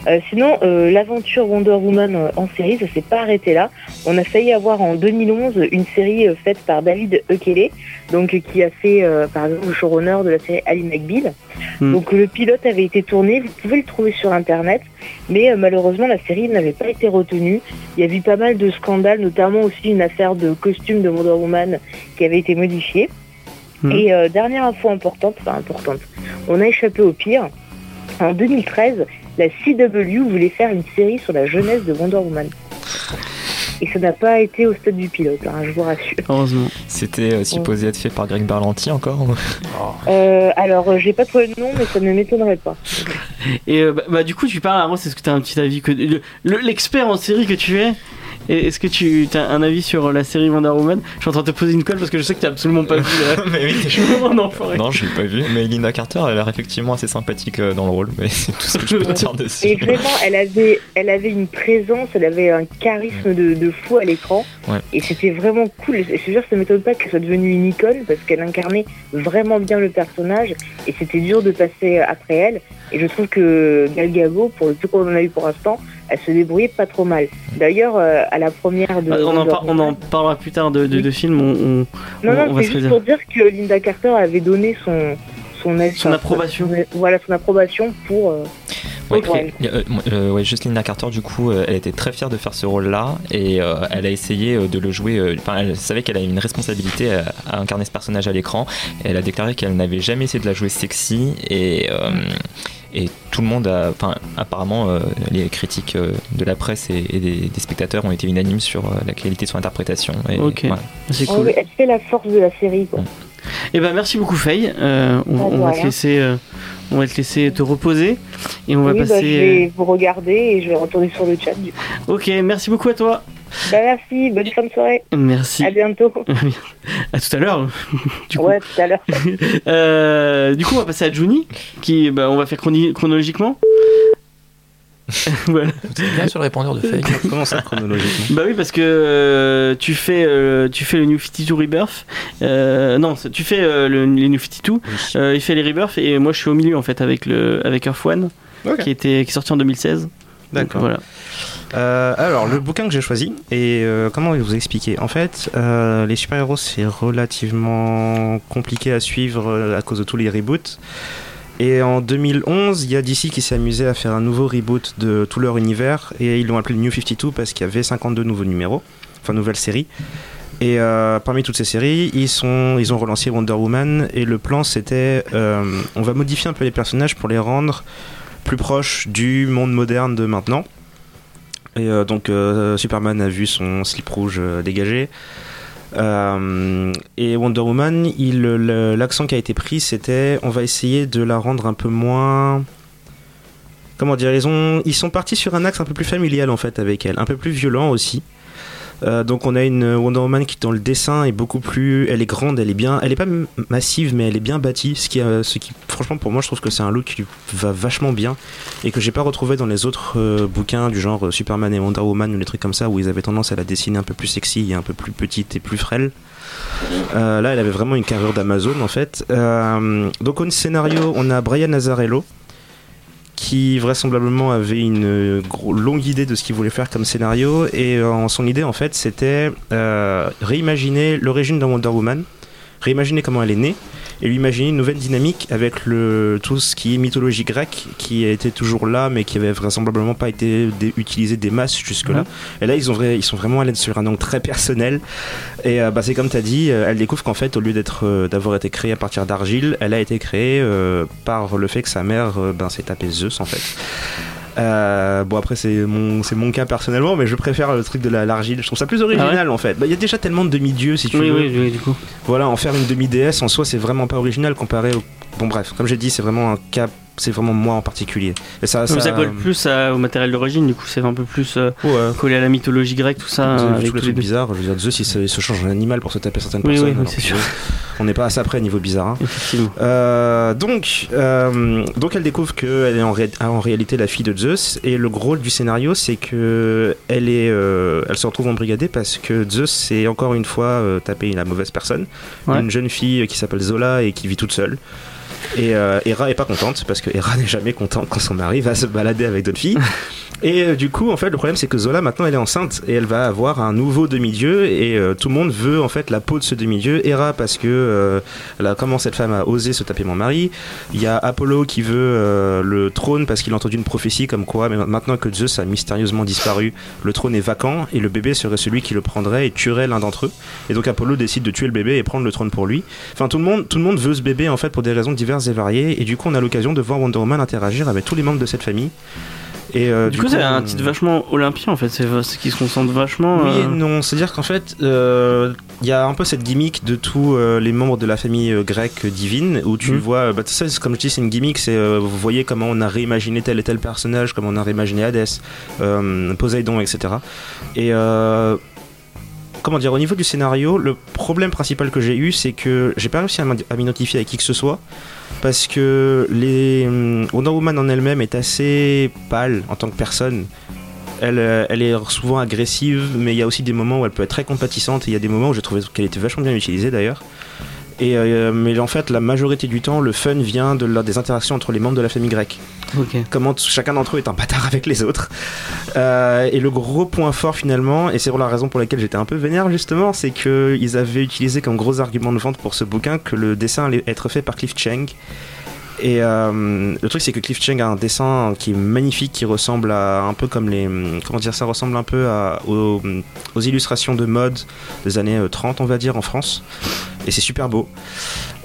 Euh, sinon, euh, l'aventure Wonder Woman en série, ça s'est pas arrêté là. On a failli avoir en 2011 une série faite par David Ukele, donc qui a fait par exemple le showrunner de la série Ali McBeal. Hmm. Donc le pilote avait été tourné, vous pouvez le trouver sur internet, mais malheureusement la série n'avait pas été retenue. Il y a eu pas mal de scandales, notamment aussi une affaire de costume de Wonder Woman qui avait été modifiée. Hmm. Et euh, dernière info importante, enfin importante, on a échappé au pire. En 2013, la CW voulait faire une série sur la jeunesse de Wonder Woman. Et ça n'a pas été au stade du pilote, hein, je vous rassure. Heureusement. C'était euh, supposé être fait par Greg Berlanti encore Euh, alors, euh, j'ai pas trouvé le nom, mais ça ne m'étonnerait pas. Et euh, bah, bah, du coup, tu parles à moi, est-ce que tu as un petit avis que le- le- l'expert en série que tu es et Est-ce que tu as un avis sur la série Wonder Woman? Je suis en train de te poser une colle parce que je sais que tu absolument pas vu. euh, Mais oui, Je suis vraiment un enfoiré. Non, je l'ai pas vu. Mais Linda Carter, elle a l'air effectivement assez sympathique euh, dans le rôle. Mais c'est tout ce que je peux dire dessus. Et vraiment, elle avait, elle avait une présence, elle avait un charisme de, de fou à l'écran. Ouais. Et Et c'était vraiment cool. Je te jure, ça m'étonne pas qu'elle soit devenue une icône parce qu'elle incarnait vraiment bien le personnage. Et c'était dur de passer après elle. Et je trouve que Gal Gadot, pour le peu qu'on en a eu pour l'instant, elle se débrouillait pas trop mal. D'ailleurs, euh, à la première de. On, en Wonder par- on en Woman- parlera plus tard de, de, films. On, on- Non, on- on non, c'est juste dire. pour dire que Linda Carter avait donné son. Son, approbation. Voilà, son approbation pour. euh, Ouais. Euh, euh, ouais, juste Linda Carter, du coup, euh, elle était très fière de faire ce rôle-là et euh, elle a essayé euh, de le jouer. euh, Enfin, elle savait qu'elle avait une responsabilité à, à incarner ce personnage à l'écran. Elle a déclaré qu'elle n'avait jamais essayé de la jouer sexy et. euh, et tout le monde a, enfin, apparemment, euh, les critiques euh, de la presse et, et des, des spectateurs ont été unanimes sur euh, la qualité de son interprétation. Et, Ok. voilà. C'est Oh, cool. oui, elle fait la force de la série, quoi. Et ben merci beaucoup Faye. Euh, on, on va te laisser, euh, on va te laisser te reposer et on va oui, bah, je passer. vais vous regarder et je vais retourner sur le chat. Du coup. Ok, merci beaucoup à toi. Bah, merci, bonne fin de soirée. Merci. À bientôt. À tout à l'heure. du coup. Ouais, tout à l'heure. Euh, du coup, on va passer à Juni, qui, bah, on va faire chronologiquement. voilà. Bien sur le répondeur de Faye. Comment ça chronologiquement? Bah oui, parce que euh, tu fais, euh, tu fais le New 52 Rebirth. Euh, non, tu fais euh, le, les New 52. Euh, il fait les Rebirth et moi je suis au milieu en fait avec le avec Earth One, Ok. qui était qui est sorti en 2016. D'accord. Voilà. Euh, alors, le bouquin que j'ai choisi, et euh, comment vous expliquer? En fait, euh, les super-héros, c'est relativement compliqué à suivre euh, à cause de tous les reboots. Et en 2011, il y a DC qui s'est amusé à faire un nouveau reboot de tout leur univers, et ils l'ont appelé New 52 parce qu'il y avait 52 nouveaux numéros, enfin nouvelles séries. Et parmi toutes ces séries, ils, sont, ils ont relancé Wonder Woman, et le plan c'était, on va modifier un peu les personnages pour les rendre plus proches du monde moderne de maintenant. Et euh, donc euh, Superman a vu son slip rouge euh, dégagé. Et Wonder Woman, l'accent qui a été pris, c'était on va essayer de la rendre un peu moins. Comment dire ils, ils sont partis sur un axe un peu plus familial en fait avec elle, un peu plus violent aussi. Euh, donc on a une Wonder Woman qui dans le dessin est beaucoup plus, elle est grande, elle est bien, elle est pas massive mais elle est bien bâtie, ce qui, franchement pour moi je trouve que c'est un look qui va vachement bien et que j'ai pas retrouvé dans les autres euh, bouquins du genre euh, Superman et Wonder Woman ou des trucs comme ça où ils avaient tendance à la dessiner un peu plus sexy et un peu plus petite et plus frêle. Là elle avait vraiment une carrure d'Amazon en fait. Donc au scénario on a Brian Azzarello qui vraisemblablement avait une euh, longue idée de ce qu'il voulait faire comme scénario. Et euh, son idée en fait c'était euh, réimaginer l'origine de Wonder Woman, réimaginer comment elle est née et lui imaginer une nouvelle dynamique avec le, tout ce qui est mythologie grecque qui était toujours là mais qui avait vraisemblablement pas été utilisé des masses jusque-là. Et là, ils, ont vrai- ils sont vraiment allés sur un angle très personnel. Et euh, bah, c'est comme tu as dit, euh, elle découvre qu'en fait, au lieu d'être, euh, d'avoir été créée à partir d'argile, elle a été créée euh, par le fait que sa mère ben, s'est tapé Zeus en fait. Euh, bon après c'est mon c'est mon cas personnellement mais je préfère le truc de la- l'argile je trouve ça plus original en fait Bah, il y a déjà tellement de demi-dieux si tu Ah Oui, veux oui, oui, du coup. voilà, en faire une demi-déesse en soi, c'est vraiment pas original comparé au. Bon, bref, comme j'ai dit, c'est vraiment un cas. C'est vraiment moi en particulier. Et ça, Ça, ça colle plus à- au matériel d'origine, du coup, c'est un peu plus euh, Ouais. collé à la mythologie grecque, tout ça. Euh, vu avec tous les bizarres. Je veux dire, Zeus, il se, il se change en animal pour se taper certaines Oui, personnes. oui, c'est sûr. On n'est pas à ça près niveau bizarre. hein. Euh, donc, euh, donc elle découvre qu'elle est en, ré- en réalité la fille de Zeus et le gros du scénario c'est que elle est, euh, elle se retrouve embrigadée parce que Zeus s'est encore une fois tapé la mauvaise personne, Ouais. une jeune fille qui s'appelle Zola et qui vit toute seule. Et euh, Hera est pas contente parce que Hera n'est jamais contente quand son mari va se balader avec d'autres filles. Et euh, du coup, en fait, le problème c'est que Zola maintenant elle est enceinte et elle va avoir un nouveau demi-dieu et euh, tout le monde veut en fait la peau de ce demi-dieu. Hera parce que a comment cette femme a osé se taper mon mari? Il y a Apollo qui veut le trône parce qu'il a entendu une prophétie comme quoi mais maintenant que Zeus a mystérieusement disparu, le trône est vacant et le bébé serait celui qui le prendrait et tuerait l'un d'entre eux. Et donc Apollo décide de tuer le bébé et prendre le trône pour lui. Enfin tout le monde tout le monde veut ce bébé en fait pour des raisons diverses et variées et du coup on a l'occasion de voir Wonder Woman interagir avec tous les membres de cette famille. Et euh, Du coup, c'est un titre vachement olympien en fait, c'est c'est qui se concentre vachement. oui et euh, non, c'est-à-dire qu'en fait, euh, il y a un peu cette gimmick de tous les membres de la famille grecque divine, où tu Mhm. vois, bah, ça, c'est- comme je dis, c'est une gimmick, c'est, vous voyez comment on a réimaginé tel et tel personnage, comment on a réimaginé Hadès, euh, Poséidon, etc. Et comment dire, au niveau du scénario, le problème principal que j'ai eu, c'est que j'ai pas réussi à à m'identifier avec qui que ce soit. Parce que les hum, Wonder Woman en elle-même est assez pâle en tant que personne. Elle, euh, elle est souvent agressive, mais il y a aussi des moments où elle peut être très compatissante. Et il y a des moments où j'ai trouvé qu'elle était vachement bien utilisée d'ailleurs. Et euh, mais en fait, la majorité du temps, le fun vient de la- des interactions entre les membres de la famille grecque. Comment chacun d'entre eux est un bâtard avec les autres. Euh, et le gros point fort finalement, et c'est pour la raison pour laquelle j'étais un peu vénère justement, c'est qu'ils avaient utilisé comme gros argument de vente pour ce bouquin que le dessin allait être fait par Cliff Chang. Et euh, le truc c'est que Cliff Chang a un dessin qui est magnifique, qui ressemble à un peu comme les... Comment dire ça ressemble un peu aux, illustrations de mode des années euh, 30 on va dire en France. Et c'est super beau.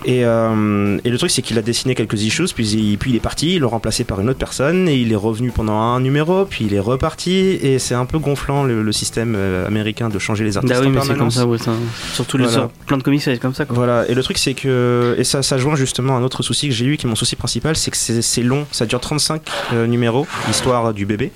Et, euh, et le truc, c'est qu'il a dessiné quelques issues, puis il, puis il est parti, il l'a remplacé par une autre personne, et il est revenu pendant un numéro, puis il est reparti, et c'est un peu gonflant le, le système euh, américain de changer les artistes Bah oui, en mais c'est comme ça, ouais, ça. Surtout Voilà. sur plein de comics, ça va être comme ça. Quoi. Voilà, et le truc c'est que, et ça, ça joint justement à un autre souci que j'ai eu, qui est mon souci principal, c'est que c'est c'est long, ça dure 35 euh, numéros, l'histoire du bébé,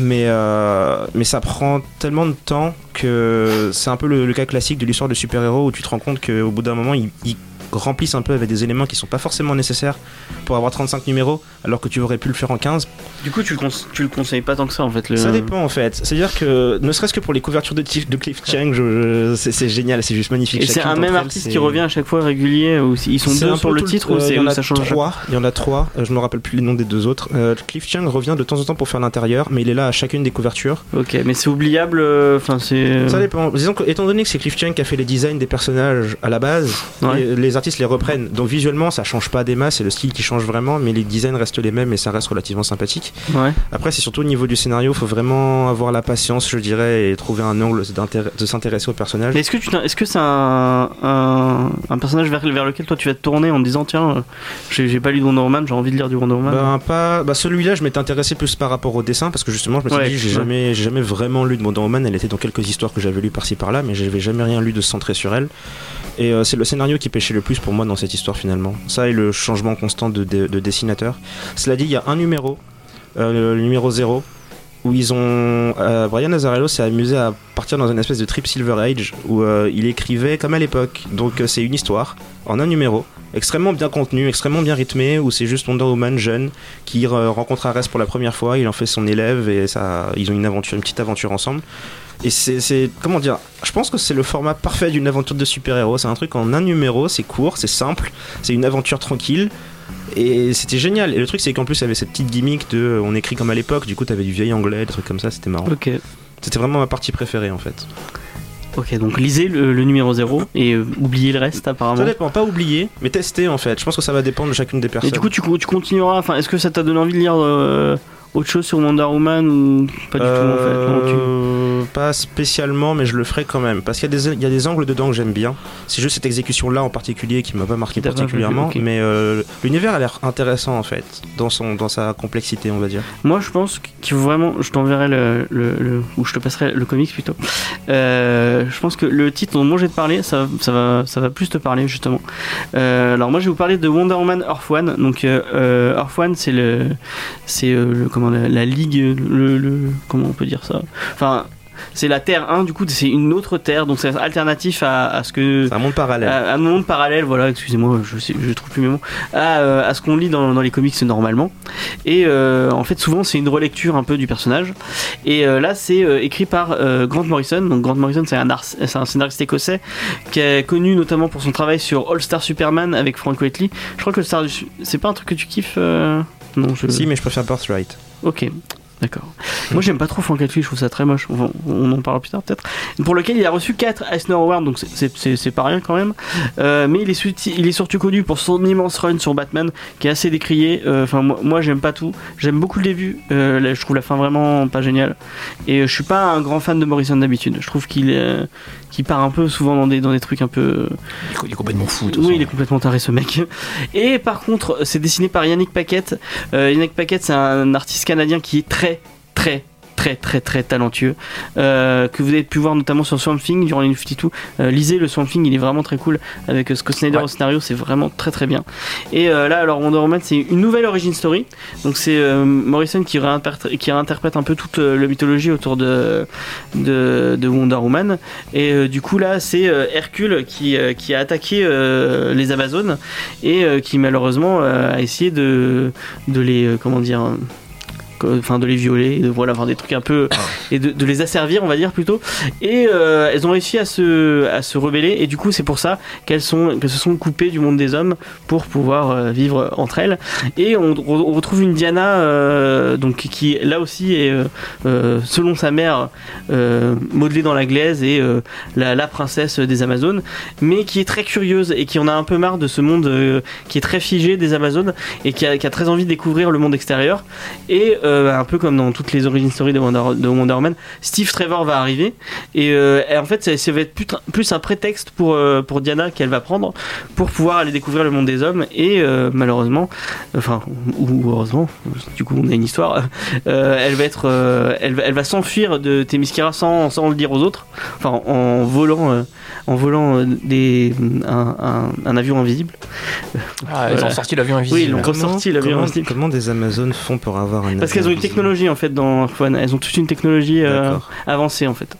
mais, euh, mais ça prend tellement de temps que c'est un peu le, le cas classique de l'histoire de super-héros où tu te rends compte qu'au bout d'un moment, ils, ils remplissent un peu avec des éléments qui sont pas forcément nécessaires pour avoir 35 numéros, alors que tu aurais pu le faire en 15. Du coup, tu le, tu le conseilles pas tant que ça en fait. Le... Ça dépend en fait, c'est-à-dire que ne serait-ce que pour les couvertures de, de Cliff Chang, je- je- c'est génial, c'est juste magnifique. Et c'est un même artiste qui revient à chaque fois régulier ou ils sont deux peu le titre euh, ou c'est il y en ou a ça change trois, Il y en a trois, euh, je me rappelle plus les noms des deux autres. Euh, Cliff Chang revient de temps en temps pour faire l'intérieur, mais il est là à chacune des couvertures. Ok, mais c'est oubliable. euh, c'est. Ça dépend. Disons que, étant donné que c'est Cliff Chang qui a fait les designs des personnages à la base, Ouais. les, les artistes les reprennent. Donc visuellement, ça change pas des masses, c'est le style qui change vraiment, mais les designs restent les mêmes et ça reste relativement sympathique. Ouais. Après, c'est surtout au niveau du scénario, faut vraiment avoir la patience, je dirais, et trouver un angle de s'intéresser au personnage. Mais est-ce que tu est-ce que c'est un, un, un personnage vers, vers lequel toi tu vas te tourner en disant tiens j'ai pas lu de Wonder Woman j'ai envie de lire du Wonder Woman? Ben, pas, bah celui-là, je m'étais intéressé plus par rapport au dessin parce que justement, je me suis Ouais, dit, j'ai ouais. jamais, jamais vraiment lu de Wonder Woman. Elle était dans quelques histoires que j'avais lues par-ci par-là, mais j'avais jamais rien lu de centré sur elle. Et euh, c'est le scénario qui pêchait le plus pour moi dans cette histoire finalement. Ça et le changement constant de, de- de dessinateur. Cela dit, il y a un numéro, euh, le numéro 0, où ils ont. euh, Brian Azzarello s'est amusé à partir dans une espèce de trip Silver Age où euh, il écrivait comme à l'époque. Donc c'est une histoire en un numéro, extrêmement bien contenu, extrêmement bien rythmé, où c'est juste Wonder Woman jeune qui rencontre Ares pour la première fois, il en fait son élève et ils ont une aventure, une petite aventure ensemble. Et c'est, comment dire, je pense que c'est le format parfait d'une aventure de super-héros. C'est un truc en un numéro, c'est court, c'est simple, c'est une aventure tranquille. Et c'était génial. Et le truc, c'est qu'en plus, il y avait cette petite gimmick de on écrit comme à l'époque, du coup, t'avais du vieil anglais, des trucs comme ça, c'était marrant. Ok. C'était vraiment ma partie préférée en fait. Ok, donc lisez le, le numéro 0 et euh, oubliez le reste Ça apparemment. dépend, pas oublier, mais tester en fait. Je pense que ça va dépendre de chacune des Et personnes. du coup, tu, tu continueras. Enfin, est-ce que ça t'a donné envie de lire euh, autre chose sur Wonder Woman ou pas du tout en fait? Non, tu- Euh, Pas spécialement, mais je le ferai quand même. Parce qu'il y, a des- il y a des angles dedans que j'aime bien. C'est juste cette exécution-là en particulier qui m'a pas marqué particulièrement. Mais euh, l'univers a l'air intéressant en fait, dans, son, dans sa complexité, on va dire. Moi, je pense qu'il faut vraiment. Je t'enverrai le, le, le- ou je te passerai le comics plutôt. Euh, je pense que le titre dont moi vais te parler, ça, ça va, ça va plus te parler justement. Euh, alors moi, je vais vous parler de Wonder Woman Earth One. Donc Earth One, c'est le, c'est le comment la, la ligue, le, le- comment on peut dire ça? Enfin. C'est la Terre 1, du coup, c'est une autre Terre, donc c'est alternatif à, à ce que. C'est un monde parallèle. À, un monde parallèle, voilà, excusez-moi, je, sais, je trouve plus mes mots, à, euh, à ce qu'on lit dans, dans les comics normalement. Et euh, en fait, souvent, c'est une relecture un peu du personnage. Et euh, là, c'est écrit par Grant Morrison. Donc, Grant Morrison, c'est un, scénariste écossais qui est connu notamment pour son travail sur All Star Superman avec Frank Whiteley. Je crois que le Star c'est pas un truc que tu kiffes Non, je. Si, mais je préfère Birthright. Ok. D'accord. Moi j'aime pas trop Frank Whiteley, je trouve ça très moche. On, on en parlera plus tard peut-être. Pour lequel il a reçu 4 Eisner Awards, donc c'est- pas rien quand même. Euh, mais il est, surti- il est surtout connu pour son immense run sur Batman, qui est assez décrié. Euh, Enfin moi, moi, j'aime pas tout. J'aime beaucoup le début. Euh, là, je trouve la fin vraiment pas géniale. Et je suis pas un grand fan de Morrison d'habitude. Je trouve qu'il part un peu souvent dans des, dans des trucs un peu Il est- complètement fou. de oui, façon. il est complètement taré ce mec. Et par contre, c'est dessiné par Yannick Paquette. Yannick Paquette, c'est un artiste canadien qui est très, très, très, très, très talentueux. Euh, que vous avez pu voir notamment sur Swamp Thing durant les New 52. Euh, lisez le Swamp Thing, il est vraiment très cool. Avec euh, Scott Snyder Ouais. au scénario, c'est vraiment très, très bien. Et euh, là, alors Wonder Woman, c'est une nouvelle origin story. Donc c'est Morrison qui, réinterprète- qui réinterprète un peu toute la mythologie autour de, de, de Wonder Woman. Et du coup, là, c'est Hercule qui, qui a attaqué les Amazones et qui malheureusement a essayé de, de les. comment dire Enfin, de les violer, de voilà, enfin, des trucs un peu. et de, de les asservir, on va dire plutôt. Et euh, elles ont réussi à se, à se rebeller, et du coup, c'est pour ça qu'elles sont, qu'elles se sont coupées du monde des hommes pour pouvoir euh, vivre entre elles. Et on, on retrouve une Diana, euh, donc, qui là aussi est, euh, selon sa mère, modelée dans la glaise et la, la princesse des Amazones, mais qui est très curieuse et qui en a un peu marre de ce monde qui est très figé des Amazones et qui a, qui a très envie de découvrir le monde extérieur. Et euh, un peu comme dans toutes les origin stories de Wonder, de Wonder Woman, Steve Trevor va arriver et, euh, et en fait ça, ça va être plus, plus un prétexte pour, euh, pour Diana qu'elle va prendre pour pouvoir aller découvrir le monde des hommes et euh, malheureusement, enfin ou heureusement, du coup on a une histoire, euh, elle va être, euh, elle, va- elle va s'enfuir de Themyscira sans, sans le dire aux autres, enfin en volant, euh, en volant euh, des, un, un- un avion invisible. Ah, ils ont sorti l'avion Oui, invisible. ils l'avion comment, invisible. comment des Amazones font pour avoir un Parce qu'elles ont une technologie en fait dans F1, elles ont toute une technologie euh, avancée en fait.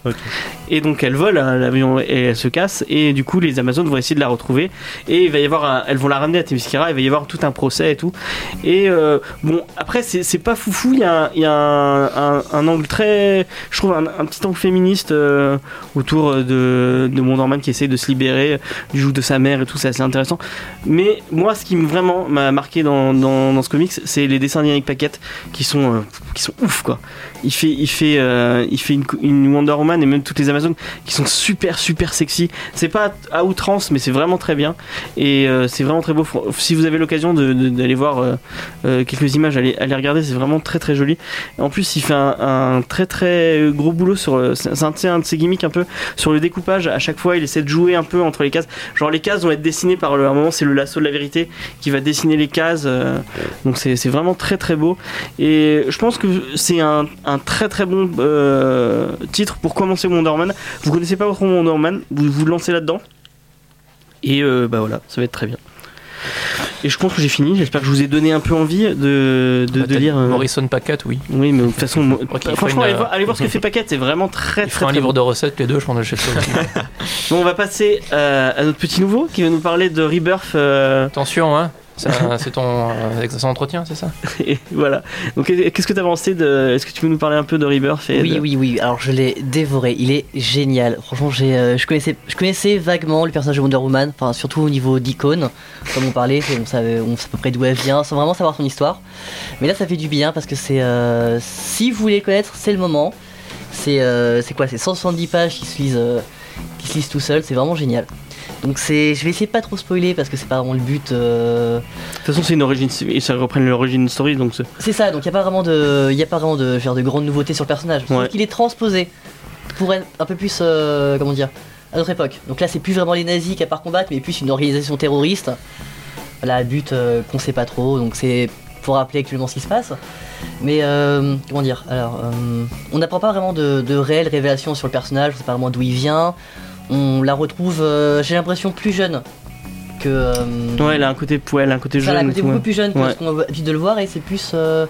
Et donc elles volent, hein, l'avion et elles se cassent et du coup les Amazones vont essayer de la retrouver et il va y avoir un- elles vont la ramener à Themyscira, il va y avoir tout un procès et tout. Et euh, bon après c'est pas foufou, il y a, un, il y a un, un- un angle très, je trouve un, petit angle féministe euh, autour de, de Wonder Man qui essaie de se libérer du joug de sa mère et tout, c'est assez intéressant. Mais moi ce qui me- vraiment m'a marqué dans, dans, dans ce comics c'est les dessins d'Yannick Paquette qui sont, qui sont ouf quoi. Il fait, il fait, euh, il fait une, Wonder Woman et même toutes les Amazones qui sont super super sexy. C'est pas à outrance, mais c'est vraiment très bien et euh, c'est vraiment très beau. Si vous avez l'occasion d'aller voir euh, quelques images, allez, allez regarder, c'est vraiment très très joli. En plus, il fait un, très très gros boulot sur. C'est un, de ses gimmicks un peu sur le découpage. À chaque fois, il essaie de jouer un peu entre les cases. Genre les cases vont être dessinées par le. À un moment, c'est le lasso de la vérité qui va dessiner les cases. donc c'est vraiment très très beau. Et je pense que c'est un très très bon euh, titre pour commencer Wonder Woman. Vous connaissez pas votre Wonder Woman, vous vous lancez là-dedans. Et euh, bah voilà, ça va être très bien. Et je pense que j'ai fini. J'espère que je vous ai donné un peu envie de, de, Bah, de lire. euh, Morrison Paquette, oui. Oui, mais de toute façon, franchement, une, allez euh, voir, allez voir ce que fait Paquette. C'est vraiment très Il très fera un très livre bon. de recettes, les deux, je pense, ça aussi. Bon, on va passer euh, à notre petit nouveau qui va nous parler de Rebirth. euh, Attention, hein. C'est ton euh, son entretien, c'est ça? Et voilà. Donc, qu'est-ce que tu as pensé de. Est-ce que tu peux nous parler un peu de Rebirth et Oui, de- oui, oui. Alors je l'ai dévoré. Il est génial. Franchement, j'ai, euh, je connaissais, je connaissais vaguement le personnage de Wonder Woman. Enfin, surtout au niveau d'icône, comme on parlait, on savait, on sait à peu près d'où elle vient, sans vraiment savoir son histoire. Mais là, ça fait du bien parce que c'est, euh, si vous voulez connaître, c'est le moment. C'est, euh, c'est quoi? C'est 170 pages qui se lisent, euh, qui se lise tout seul, c'est vraiment génial. Donc c'est, je vais essayer de pas trop spoiler parce que c'est pas vraiment le but. euh, De toute façon, c'est une origine, ça reprenne l'origine story, donc c'est- C'est ça, donc il n'y a pas vraiment de, y a pas vraiment de, faire de grandes nouveautés sur le personnage. Ouais. qu'il est transposé pour être un peu plus, euh, comment dire, à notre époque. Donc là, c'est plus vraiment les nazis qui à part combattre, mais plus une organisation terroriste. Voilà, but euh, qu'on sait pas trop, donc c'est pour rappeler actuellement ce qui se passe. Mais euh, comment dire Alors, euh, on n'apprend pas vraiment de, de réelles révélations sur le personnage, on sait pas vraiment d'où il vient. On la retrouve, euh, j'ai l'impression, plus jeune que. euh, Ouais, elle a un côté, ouais, elle a un côté ça, elle a jeune. un côté beaucoup ouais. plus jeune que Ouais. ce qu'on a l'habitude de le voir et c'est plus. euh,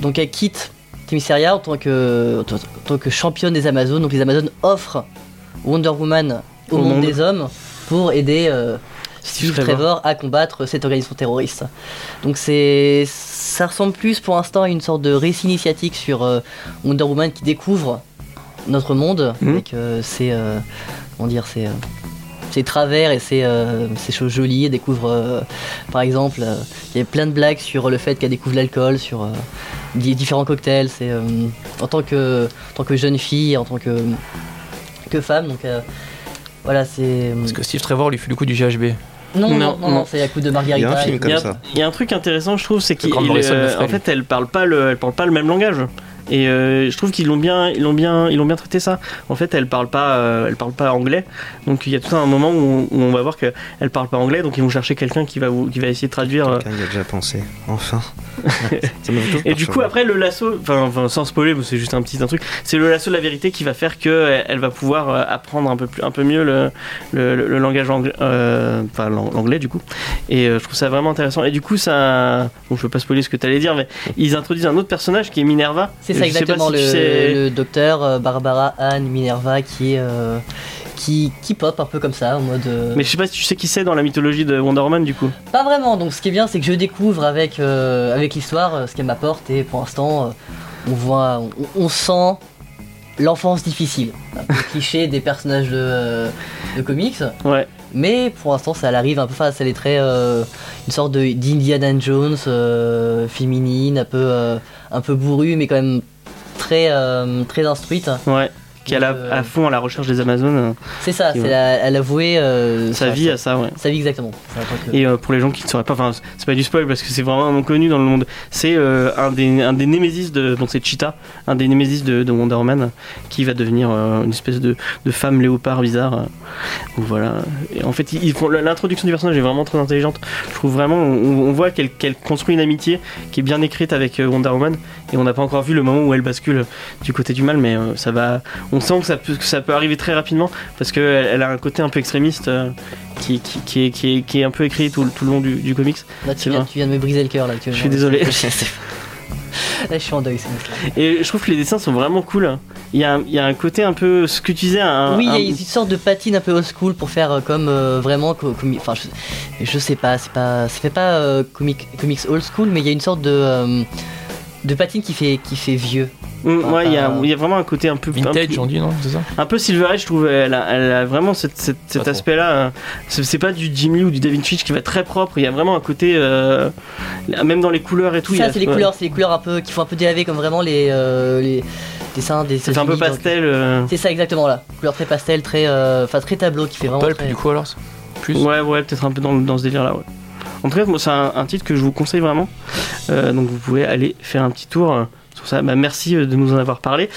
donc elle quitte Themyscira en tant que, en tant que championne des Amazones. Donc les Amazones offrent Wonder Woman au, Au monde, monde. des hommes pour aider Steve Trevor. À combattre cette organisation terroriste. Donc c'est. Ça ressemble plus pour l'instant à une sorte de récit initiatique sur Wonder Woman qui découvre notre monde Mhm. avec euh, ses. euh, comment dire ses, euh, ses travers et ses, euh, ses choses jolies. Elle découvre, euh, par exemple, euh, il y a plein de blagues sur le fait qu'elle découvre l'alcool, sur euh, di- différents cocktails. C'est euh, en tant que, en tant que jeune fille, en tant que, que femme. Donc euh, voilà, c'est. Parce que Steve Trevor lui fait le coup du GHB. Non, non, Non, non, non, non. c'est à coup de Il y Margarita. a un film et- comme Il y, a, ça. il y a un truc intéressant, je trouve, c'est qu'en fait, elle parle pas le, elle parle pas le même langage. Et euh, je trouve qu'ils l'ont bien, ils l'ont bien, ils l'ont bien traité ça. En fait, elle parle pas, euh, elle parle pas anglais. Donc il y a tout un moment où on, où on va voir que elle parle pas anglais. Donc ils vont chercher quelqu'un qui va, vous- qui va essayer de traduire. euh, Quelqu'un y a déjà pensé. Enfin. Ça Et du coup, après, le lasso, enfin, sans spoiler, c'est juste un petit un truc, c'est le lasso de la vérité qui va faire que elle va pouvoir apprendre un peu, plus, un peu mieux le, le, le- le langage anglais, euh, enfin l'ang- l'anglais du coup. Et euh, je trouve ça vraiment intéressant. Et du coup, ça. Bon, je veux pas spoiler ce que tu allais dire, mais ils introduisent un autre personnage qui est Minerva. C'est ça exactement, si le, tu sais- le docteur euh, Barbara Anne Minerva qui est. euh, qui, qui pop un peu comme ça en mode. euh, Mais je sais pas si tu sais qui c'est dans la mythologie de Wonder Woman du coup. Pas vraiment, donc ce qui est bien c'est que je découvre avec, euh, avec l'histoire ce qu'elle m'apporte et pour l'instant euh, on voit, on, on sent l'enfance difficile. Un peu cliché des personnages de, de comics, Ouais. mais pour l'instant ça arrive un peu face, est très. euh, une sorte de- d'Indiana Jones féminine, un peu, un peu bourrue mais quand même très, euh, très instruite. Qui est à, la- Euh, à fond à la recherche des Amazones. euh, C'est ça, c'est elle a voué euh, sa vie à ça, ouais. Sa vie exactement. Et pour les gens qui ne sauraient pas, enfin c'est pas du spoil parce que c'est vraiment un nom connu dans le monde. C'est un des un des némésis de bon c'est Cheetah, un des némésis de, de Wonder Woman qui va devenir une espèce de, de femme léopard bizarre. Donc voilà. Et en fait l'introduction du personnage est vraiment très intelligente. Je trouve vraiment on, on voit qu'elle construit une amitié qui est bien écrite avec Wonder Woman et on n'a pas encore vu le moment où elle bascule du côté du mal mais euh, ça va on sent que ça peut que ça peut arriver très rapidement parce qu'elle elle a un côté un peu extrémiste euh, qui, qui, qui est, qui, est, qui est un peu écrit tout, le- tout le long du, du comics. là, c'est tu, viens, vrai. tu viens de me briser le cœur là. Je suis désolé. Là, je suis en deuil, c'est. Et je trouve que les dessins sont vraiment cool. Il y a, un- il y a un côté un peu ce que tu disais. Un, oui, il y a une sorte de patine un peu old school pour faire euh, comme euh, vraiment. Enfin, je, je sais pas, c'est pas, ça fait pas euh, comic- comics old school, mais il y a une sorte de. euh, de patine qui fait, qui fait vieux. Mm, ouais, il y, a, il y a vraiment un côté un peu. un Vintage, peu- on dit, non C'est ça Un peu Silver Age, je trouve, elle a, elle a vraiment cette- cette- cet aspect-là. euh, C'est c'est pas du Jim Lee ou du David Finch qui va être très propre. Il y a vraiment un côté, euh, même dans les couleurs et tout. ça, a- c'est les ouais. couleurs, c'est les couleurs un peu qui font un peu délaver comme vraiment les, euh, les dessins des. Fait un peu pastel. euh, C'est ça exactement là. Couleur très pastel, très, euh, enfin très tableau qui fait vraiment. Pulp, très- du coup, alors Plus Ouais, ouais, peut-être un peu dans, dans ce délire-là. Ouais. En tout cas, moi, c'est un, un titre que je vous conseille vraiment. Euh, donc vous pouvez aller faire un petit tour euh, sur ça. Bah, merci euh, de nous en avoir parlé.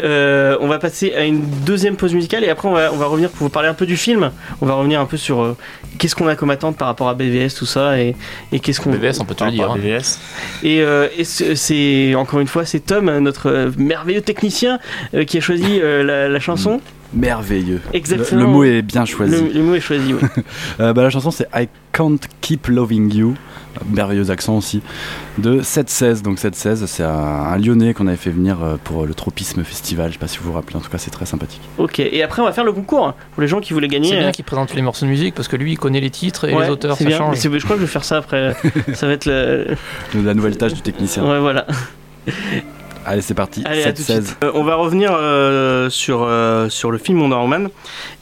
Euh, on va passer à une deuxième pause musicale et après on va, on va revenir pour vous parler un peu du film. On va revenir un peu sur euh, qu'est-ce qu'on a comme attente par rapport à BVS, tout ça et, et qu'est-ce qu'on. BVS, on peut te le dire. hein. BVS. Et, euh, et c'est- encore une fois c'est Tom, notre merveilleux technicien, euh, qui a choisi euh, la, la chanson. Merveilleux. Exactement. Le, le mot est bien choisi. Le, le mot est choisi. oui. Euh, bah, la chanson c'est I Can't Keep Loving You, merveilleux accent aussi, de 716. Donc 716, c'est un, un lyonnais qu'on avait fait venir euh, pour le Tropisme Festival. Je sais pas si vous vous rappelez, en tout cas c'est très sympathique. ok. Et après on va faire le concours hein, pour les gens qui voulaient gagner. C'est euh, bien qu'il présente les morceaux de musique parce que lui il connaît les titres et ouais, les auteurs, c'est ça bien. change. Mais c'est- je crois que je vais faire ça après. ça va être le. La nouvelle tâche du technicien. Ouais, voilà. Allez, c'est parti. Allez, à tout de 716. suite. Euh, on va revenir euh, sur, euh, sur le film Wonder Woman.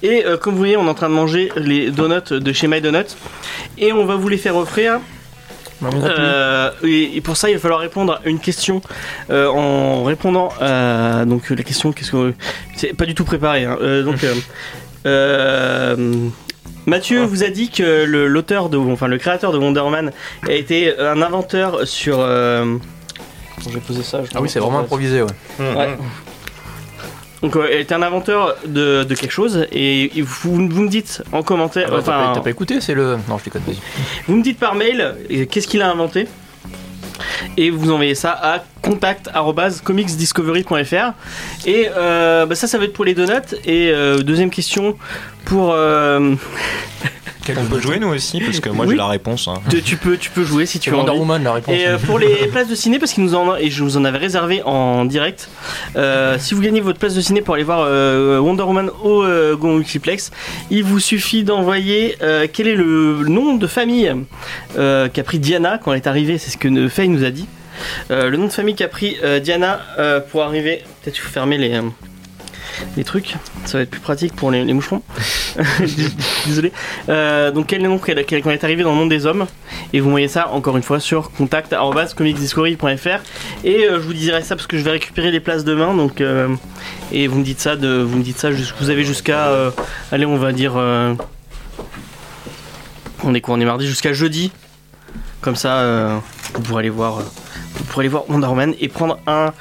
Et euh, comme vous voyez, on est en train de manger les donuts de chez My Donuts. Et on va vous les faire offrir. Euh, et, et pour ça, il va falloir répondre à une question euh, en répondant à donc la question. Qu'est-ce que c'est pas du tout préparé. hein. Euh, donc euh, Euh, Mathieu vous a dit que le- l'auteur de, enfin le créateur de Wonder Woman a été un inventeur sur. Vais poser ça. je Ah oui, c'est vraiment improvisé, ouais. Ouais. Donc, euh, était un inventeur de, de quelque chose et vous, vous me dites en commentaire, Ah bah, t'as enfin, pas- T'as pas écouté C'est le. Non, je déconne, vas-y. vous me dites par mail euh, qu'est-ce qu'il a inventé et vous envoyez ça à contact@comicsdiscovery.fr et euh, bah, ça ça va être pour les donuts et euh, deuxième question pour euh, On peut jouer nous aussi, parce que moi Oui. j'ai la réponse. hein. tu, tu peux tu peux jouer si tu veux Wonder Woman la réponse. Et euh, pour les places de ciné, parce qu'ils nous en et je vous en avais réservé en direct. euh, si vous gagnez votre place de ciné pour aller voir euh, Wonder Woman au euh, Go Multiplex, il vous suffit d'envoyer euh, quel est le nom de famille euh, qu'a pris Diana quand elle est arrivée. C'est ce que Faye nous a dit. Euh, le nom de famille qu'a pris euh, Diana euh, pour arriver. Peut-être qu'il faut fermer les. Les trucs, ça va être plus pratique pour les, les moucherons. Désolé. Euh, donc quel est le nom elle est arrivée dans le monde des hommes? Et vous voyez ça encore une fois sur contact@comicsdiscovery.fr et euh, je vous dirai ça parce que je vais récupérer les places demain donc euh, et vous me dites ça vous me dites ça vous avez jusqu'à allez on va dire on est quoi on est mardi jusqu'à jeudi comme ça vous pourrez aller voir vous pourrez aller voir Wonder et prendre un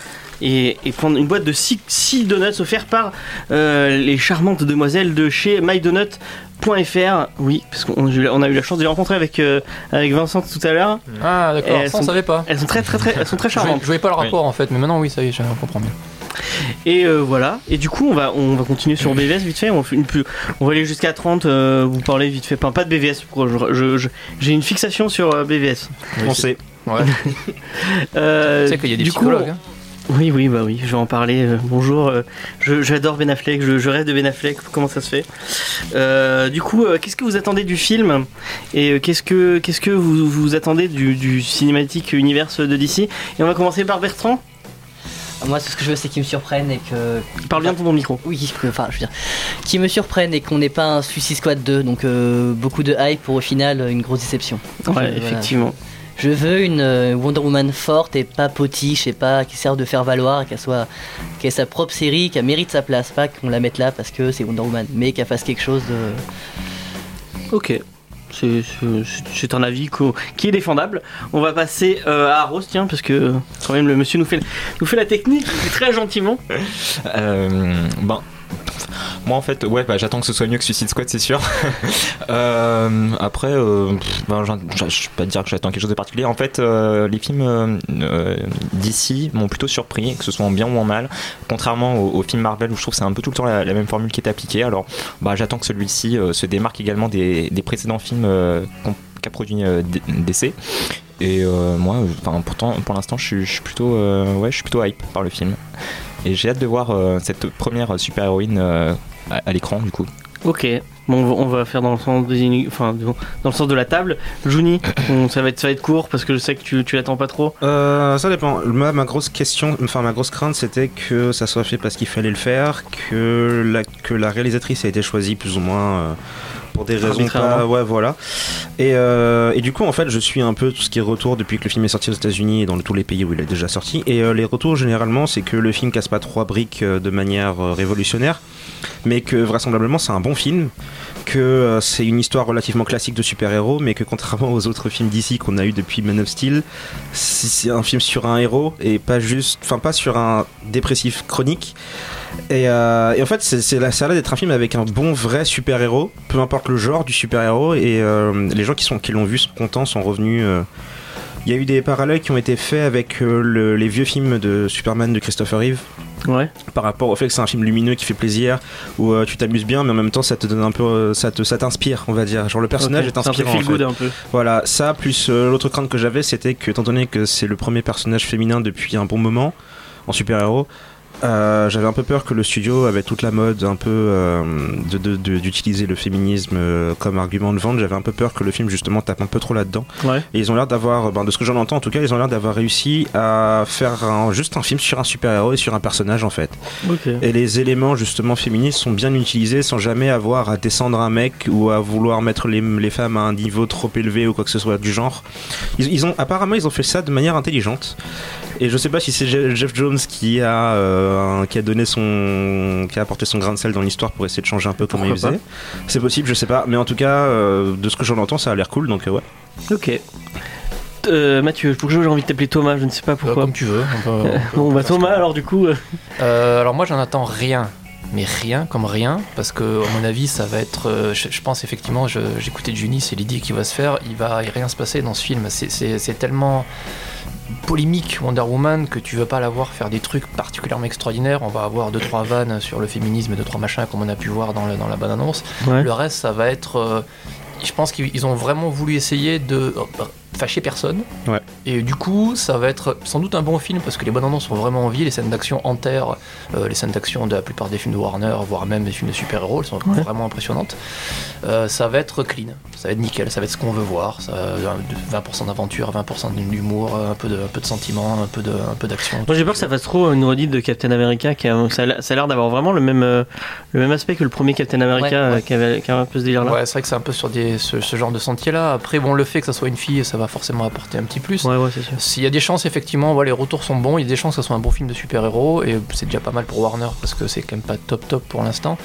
et, et prendre une boîte de 6 donuts offerts par euh, les charmantes demoiselles de chez mydonut.fr. Oui, parce qu'on on a eu la chance de les rencontrer avec, euh, avec Vincent tout à l'heure. Ah, d'accord, Elles ça on sont- savait pas. Elles sont très très très, elles sont très Je charmantes. je voyais pas le rapport en fait, mais maintenant oui, ça y est, je comprends bien. Et euh, voilà. Et du coup, on va, on va continuer sur BVS vite fait. On, fait une plus, on va aller jusqu'à 30. euh, vous parlez vite fait. Pas, pas de BVS. pour- je- je- je- J'ai une fixation sur BVS. On sait. Ouais. Euh, tu sais qu'il y a des du coup, psychologues. hein. Oui, oui, bah oui, je vais en parler. euh, bonjour, euh, j'adore Ben Affleck, je, je rêve de Ben Affleck, comment ça se fait? Euh, Du coup, qu'est-ce que vous attendez du film? Et qu'est-ce que, qu'est-ce que vous, vous attendez du, du cinématique univers de DC Et on va commencer par Bertrand. Moi, ce que je veux, c'est qu'ils me surprennent et que. Parle bien de ton micro. Oui, enfin, je veux dire. Qu'ils me surprennent et qu'on n'ait pas un Suicide Squad 2. Donc, euh, beaucoup de hype pour au final une grosse déception. Ouais, effectivement. Je veux une euh, Wonder Woman forte et pas potiche et pas qui sert de faire valoir, qu'elle soit, qu'elle ait sa propre série, qu'elle mérite sa place, pas qu'on la mette là parce que c'est Wonder Woman, mais qu'elle fasse quelque chose de. Ok. C'est- un avis qui est défendable. On va passer euh, à Rose, tiens, parce que quand même le monsieur nous fait, nous fait la technique très gentiment. Euh, ben, moi en fait, ouais, bah, j'attends que ce soit mieux que Suicide Squad, c'est sûr. Euh, après, euh, ben, je vais pas dire que j'attends quelque chose de particulier. En fait, euh, les films d'ici m'ont plutôt surpris, que ce soit en bien ou en mal. Contrairement aux, aux films Marvel où je trouve que c'est un peu tout le temps la, même formule qui est appliquée. Alors, bah, j'attends que celui-ci se démarque également des, précédents films qu'a produit DC. Et moi, pourtant, pour l'instant, je suis- plutôt, ouais, je suis plutôt hype par le film. Et j'ai hâte de voir euh, cette première super-héroïne euh, à, à l'écran, du coup. Ok, bon, on va- faire dans le sens, des, enfin, dans le sens de la table. Juni, ça, va être, ça va être court parce que je sais que tu, tu l'attends pas trop. Euh, ça dépend. Ma, ma grosse question, enfin ma grosse crainte, c'était que ça soit fait parce qu'il fallait le faire, que la, que la réalisatrice a été choisie plus ou moins euh, pour des raisons pas, ouais voilà. Et, euh, et du coup en fait je suis un peu tout ce qui est retour depuis que le film est sorti aux États-Unis et dans tous les pays où il est déjà sorti. Et euh, les retours généralement c'est que le film casse pas trois briques euh, de manière révolutionnaire, mais que vraisemblablement c'est un bon film que euh, c'est une histoire relativement classique de super-héros, mais que contrairement aux autres films d'ici qu'on a eu depuis Man of Steel, c'est un film sur un héros et pas juste, enfin pas sur un dépressif chronique. Et, euh, en fait, c'est, ça a d'être un film avec un bon vrai super-héros, peu importe le genre du super-héros. Et euh, les gens qui, sont, qui l'ont vu sont contents, sont revenus. Il y a eu des parallèles qui ont été faits avec euh, le- les vieux films de Superman de Christopher Reeve Ouais. par rapport au fait que c'est un film lumineux qui fait plaisir où euh, tu t'amuses bien mais en même temps ça te donne un peu euh, ça te ça t'inspire on va dire genre le personnage est c'est un peu inspirant en fait. un peu. voilà ça plus euh, l'autre crainte que j'avais c'était que étant donné que c'est le premier personnage féminin depuis un bon moment en super héros euh, j'avais un peu peur que le studio avait toute la mode un peu euh, de- de- de- d'utiliser le féminisme euh, comme argument de vente j'avais un peu peur que le film justement tape un peu trop là-dedans Ouais. et ils ont l'air d'avoir, ben, de ce que j'en entends en tout cas, ils ont l'air d'avoir réussi à faire un- juste un film sur un super-héros et sur un personnage en fait. Et les éléments justement féministes sont bien utilisés sans jamais avoir à descendre un mec ou à vouloir mettre les, les femmes à un niveau trop élevé ou quoi que ce soit du genre. Ils, ils ont apparemment ils ont fait ça de manière intelligente. Et je sais pas si c'est Je- Jeff Jones qui a, euh, qui a donné son. qui a apporté son grain de sel dans l'histoire pour essayer de changer un peu comment il Pourquoi faisait. C'est possible, je sais pas. Mais en tout cas, euh, de ce que j'en entends, ça a l'air cool donc euh, ouais. Ok. Euh, Mathieu, pour que j'ai envie de t'appeler Thomas, je ne sais pas Euh, pourquoi. comme tu veux. on peut- on peut- Bon bah Thomas, alors du coup, euh, Euh, alors moi j'en attends rien, mais rien comme rien, parce que à mon avis ça va être, euh, je, je pense effectivement, je- j'écoutais Juni, c'est l'idée qui va se faire, il va rien se passer dans ce film, c'est- c'est c'est tellement polémique Wonder Woman que tu veux pas la voir faire des trucs particulièrement extraordinaires, on va avoir deux trois vannes sur le féminisme, deux trois machins comme on a pu voir dans, le- dans la bonne annonce, ouais. le reste ça va être, euh, je pense qu'ils ils ont vraiment voulu essayer de euh, fâcher personne. Ouais. Et du coup, ça va être sans doute un bon film parce que les bonnes annonces sont vraiment envie. Les scènes d'action enterrent euh, les scènes d'action de la plupart des films de Warner, voire même des films de super-héros. Elles sont Ouais. vraiment impressionnantes. Euh, ça va être clean, ça va être nickel, ça va être ce qu'on veut voir. Ça, va- 20% d'aventure, 20% d'humour, un peu de, un peu de sentiment, un peu de, un peu d'action. Moi j'ai peur que ça fasse trop une redite de Captain America qui a, ça, a, l'air d'avoir vraiment le même, euh, le même aspect que le premier Captain America Ouais, euh, qui, avait, qui avait un peu ce délire là. Ouais, c'est vrai que c'est un peu sur des, ce, ce genre de sentier-là. Après, bon, le fait que ça soit une fille, ça va forcément apporter un petit plus. Ouais, ouais. S'il y a des chances, effectivement, ouais, les retours sont bons. Il y a des chances que ce soit un bon film de super-héros. Et c'est déjà pas mal pour Warner parce que c'est quand même pas top top pour l'instant.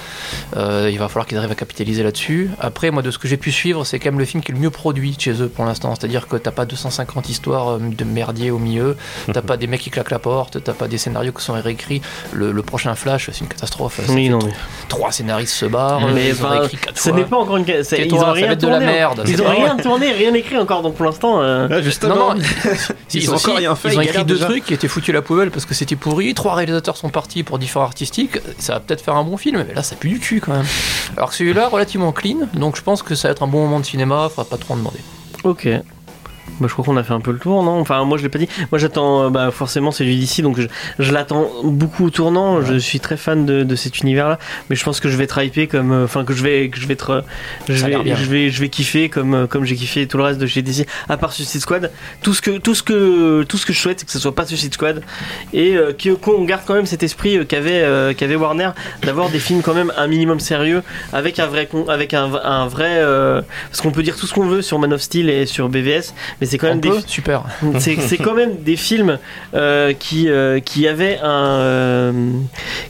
Euh, il va falloir qu'ils arrivent à capitaliser là-dessus. Après, moi, de ce que j'ai pu suivre, c'est quand même le film qui est le mieux produit chez eux pour l'instant. C'est-à-dire que t'as pas 250 histoires euh, de merdier au milieu. T'as pas des mecs qui claquent la porte. T'as pas des scénarios qui sont réécrits. Le, le prochain Flash, c'est une catastrophe. Oui, non, mais. Trois scénaristes se barrent. Mais ils ont réécrit quatre Ce n'est pas encore une. Ils ont rien tourné. merde. Ils ont rien tourné, rien écrit encore. Donc pour l'instant. Euh, Non, non, ils, Ils ils ont encore aussi- rien fait, ils ont ils écrit deux déjà. trucs qui étaient foutus à la poubelle parce que c'était pourri. Trois réalisateurs sont partis pour différents artistiques. Ça va peut-être faire un bon film, mais là, ça pue du cul quand même. Alors que celui-là, relativement clean, donc je pense que ça va être un bon moment de cinéma. Faudra pas trop en demander. Ok. Bah, je crois qu'on a fait un peu le tour, non? Enfin, moi je l'ai pas dit. Moi j'attends, euh, bah, forcément, c'est lui d'ici, donc je, je l'attends beaucoup au tournant. Je suis très fan de, de cet univers-là, mais je pense que je vais être hypé comme, euh, enfin que je vais, que je vais être, euh, je vais, je vais, je vais kiffer comme, comme j'ai kiffé tout le reste de chez DC, à part Suicide Squad. Tout ce que, tout ce que, tout ce que je souhaite, c'est que ce soit pas Suicide Squad et euh, qu'on garde quand même cet esprit qu'avait, euh, qu'avait Warner d'avoir des films quand même un minimum sérieux, avec un vrai, avec un, un vrai, euh, parce qu'on peut dire tout ce qu'on veut sur Man of Steel et sur BVS, mais c'est quand même On des, peut Super. c'est c'est quand même des films euh, qui, euh, qui avaient un euh,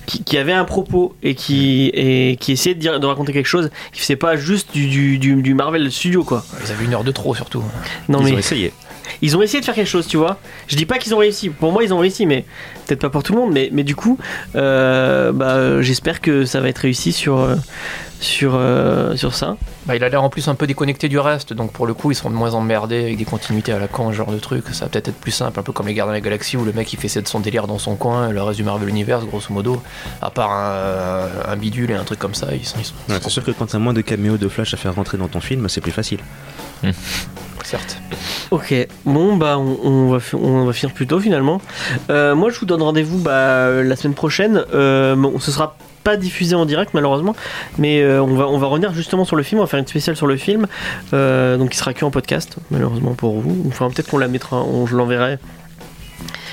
qui, qui avaient un propos et qui et qui essayaient de, dire, de raconter quelque chose qui faisait pas juste du, du, du, du Marvel Studio quoi. Vous avez une heure de trop surtout. Non Ils mais ont essayé. Ils ont essayé de faire quelque chose, tu vois. Je dis pas qu'ils ont réussi. Pour moi, ils ont réussi, mais peut-être pas pour tout le monde. Mais, mais du coup, euh, bah, j'espère que ça va être réussi sur, euh, sur, euh, sur ça. Bah, il a l'air en plus un peu déconnecté du reste, donc pour le coup, ils seront de moins emmerdés avec des continuités à la con, ce genre de truc. Ça va peut-être être plus simple, un peu comme les Gardiens de la Galaxie où le mec il fait son délire dans son coin, et le reste du Marvel Universe, grosso modo, à part un, un bidule et un truc comme ça, ils sont, ils sont Ouais, c'est sûr que quand t'as moins de caméos de Flash à faire rentrer dans ton film, c'est plus facile. certes. Ok, bon bah on, va, on va finir plus tôt finalement. Euh, moi je vous donne rendez-vous bah, la semaine prochaine. Euh, bon, ce sera pas diffusé en direct malheureusement, mais euh, on, va, on va revenir justement sur le film, on va faire une spéciale sur le film, euh, donc il sera que en podcast malheureusement pour vous. Enfin peut-être qu'on la mettra, on, je l'enverrai.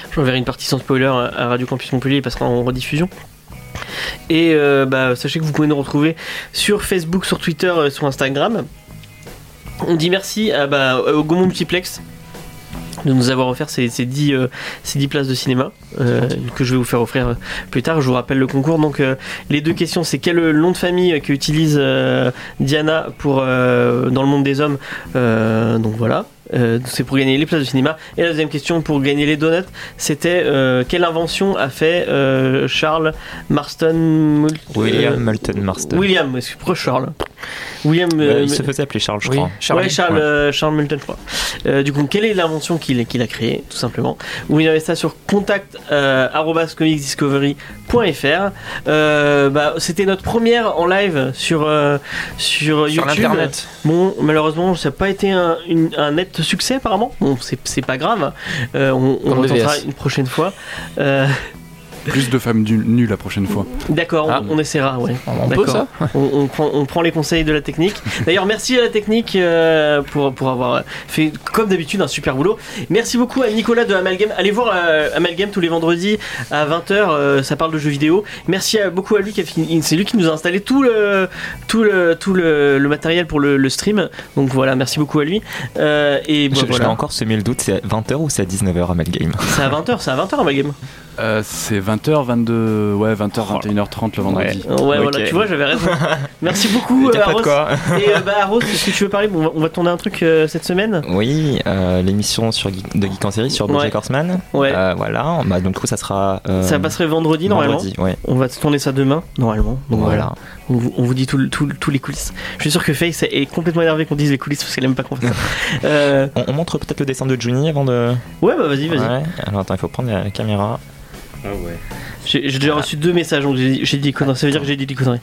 Je l'enverrai une partie sans spoiler à Radio Campus Montpellier, il passera en rediffusion. Et bah, sachez que vous pouvez nous retrouver sur Facebook, sur Twitter, sur Instagram. On dit merci bah, au Gaumont Multiplex de nous avoir offert ces, ces 10, euh, ces 10 places de cinéma euh, que je vais vous faire offrir euh, plus tard. Je vous rappelle le concours. Donc, euh, les deux questions c'est quel nom de famille qu'utilise euh, Diana euh, dans le monde des hommes Euh, Donc voilà. Euh, c'est pour gagner les places de cinéma. Et la deuxième question pour gagner les donuts, c'était euh, quelle invention a fait euh, Charles Marston Mul- William Moulton Marston. William, que- pourquoi Charles William. Il se faisait appeler Charles, je Oui, crois. Ouais, Charles, ouais. euh, Charles Moulton, je crois. Du coup, quelle est l'invention qu'il a créée, tout simplement? Vous avez ça sur contact euh. Euh, bah, C'était notre première en live sur, euh, sur, Sur YouTube. l'internet. Bon, malheureusement, ça n'a pas été un, une- un net succès, apparemment. Bon, c'est pas grave. Euh, on on le une prochaine fois. Euh, Plus de femmes du- nues la prochaine fois. D'accord, Ah. on, on essaiera, ouais. On peut ça on, on prend, on prend les conseils de la technique. D'ailleurs, merci à la technique euh, pour, pour avoir fait, comme d'habitude, un super boulot. Merci beaucoup à Nicolas de Amalgame. Allez voir euh, Amalgame tous les vendredis à 20h, ça parle de jeux vidéo. Merci à- beaucoup à lui, c'est lui qui nous a installé tout le, tout le, tout le, le matériel pour le, le stream. Donc voilà, merci beaucoup à lui. Euh, et bah, Je, je voilà. l'ai encore semé le doute, c'est à 20h ou c'est à 19h Amalgame C'est à 20h, c'est à 20h Amalgame. Euh, c'est 20h, 22, ouais, 20h, 21h30 le vendredi. Ouais, voilà, tu vois, j'avais raison. Merci beaucoup, euh, quoi. Et euh, bah, Rose, est-ce que tu veux parler? Bon, on, va, on va tourner un truc euh, cette semaine. Oui, euh, l'émission sur Geek- de Geek en série sur Ouais. Bojack Horseman. Ouais. Euh, voilà, bah, donc du coup ça sera. euh, Ça passerait vendredi normalement. vendredi, ouais. On va tourner ça demain, normalement. Donc voilà. Voilà. On, vous- on vous dit tout, tout tous les coulisses. Je suis sûr que Faye est complètement énervée qu'on dise les coulisses parce qu'elle aime pas qu'on fasse ça. Euh, On, on montre peut-être le dessin de Juni avant de. ouais, bah vas-y, vas-y. Ouais. Alors attends, il faut prendre la caméra. Ah ouais. J'ai déjà reçu deux messages, donc j'ai dit des conneries. Ça veut dire que j'ai dit des conneries.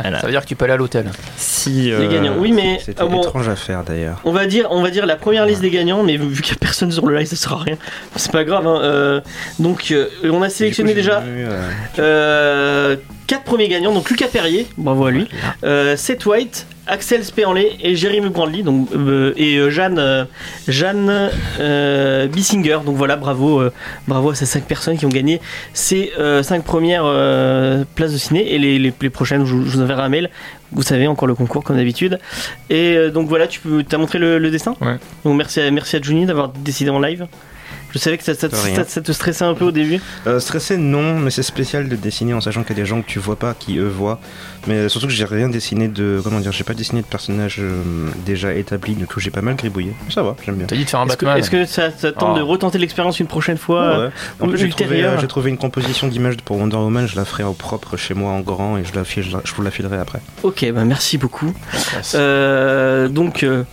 Voilà. Ça veut dire que tu peux aller à l'hôtel. Si. Les euh, gagnants. Oui, mais C'était ah bon, étrange à faire d'ailleurs. on va dire, on va dire la première liste des gagnants, mais vu qu'il y a personne sur le live, ça sert à rien. C'est pas grave. hein. Euh, donc, euh, on a sélectionné coup, déjà vu, euh, Euh, quatre premiers gagnants, donc Lucas Perrier, bravo à lui, euh, Seth White, Axel Speanley et Jérémy Brandly, donc euh, et euh, Jeanne, euh, Jeanne Bissinger. Donc voilà, bravo, bravo à ces cinq personnes qui ont gagné ces cinq premières places de ciné et les, les, les prochaines, je, vous- je vous enverrai un mail. Vous savez encore le concours comme d'habitude. Et donc voilà, tu peux, t'as montré le, le dessin. Ouais. Donc merci à merci à Juni d'avoir décidé en live. Je savais que ça, ça, De rien. ça- ça te stressait un peu au début. Euh, stressé, non, mais c'est spécial de dessiner en sachant qu'il y a des gens que tu vois pas, qui eux voient. Mais surtout que j'ai rien dessiné de. Comment dire J'ai pas dessiné de personnage euh, déjà établi, du coup j'ai pas mal gribouillé. Ça va, j'aime bien. T'as dit de faire un Est-ce que, Batman. est-ce que ça, ça tente de retenter l'expérience une prochaine fois Ouais, ouais. En plus, j'ai trouvé, ultérieure. euh, j'ai trouvé une composition d'images pour Wonder Woman, je la ferai au propre chez moi en grand et je, la file- je, la- je vous la filerai après. Ok, bah merci beaucoup. Euh, donc, euh,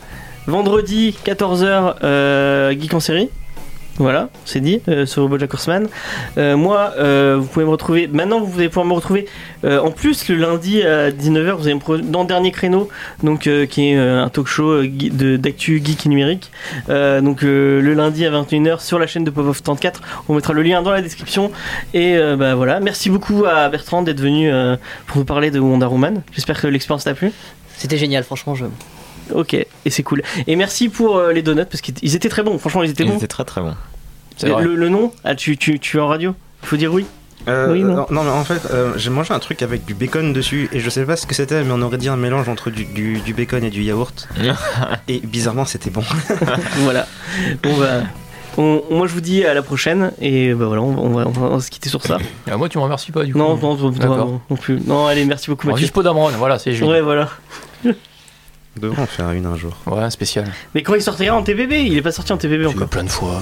vendredi 14h, euh, Geek en série. Voilà, c'est dit, euh, sur Bojack Horseman. Euh, moi, euh, vous pouvez me retrouver. Maintenant, vous allez pouvoir me retrouver. euh, en plus, le lundi à 19h, vous allez me dans le dernier créneau, donc qui est un talk show d'actu geek et numérique. Donc le lundi à 21h sur la chaîne de Pop of 34. On mettra le lien dans la description. Et bah voilà, merci beaucoup à Bertrand d'être venu pour nous parler de Wonder Woman. J'espère que l'expérience t'a plu. C'était génial, franchement. Je... Ok, et c'est cool. Et merci pour euh, les donuts parce qu'ils étaient très bons. Franchement, ils étaient Ils bons. étaient très très bons. C'est vrai. Le, le nom ah, tu, tu, tu es en radio? Il faut dire oui. Euh, Oui, non. non. non, mais en fait, euh, j'ai mangé un truc avec du bacon dessus et je sais pas ce que c'était, mais on aurait dit un mélange entre du, du- du bacon et du yaourt. et bizarrement, c'était bon. voilà. Bon, bah, on- moi, je vous dis à la prochaine. Et bah voilà, on, on va, on va se quitter sur ça. Ah, moi, tu me remercies pas du coup. Non, non, non, D'accord. non, non plus. Non, allez, merci beaucoup, Mathieu. juste voilà, c'est juste. Ouais, voilà. On devrait en faire une un jour. Ouais, spécial. Mais quand il sortira en TVB Il est pas sorti en TVB Tu encore. plein de fois.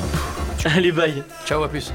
Allez, bye. Ciao, à plus.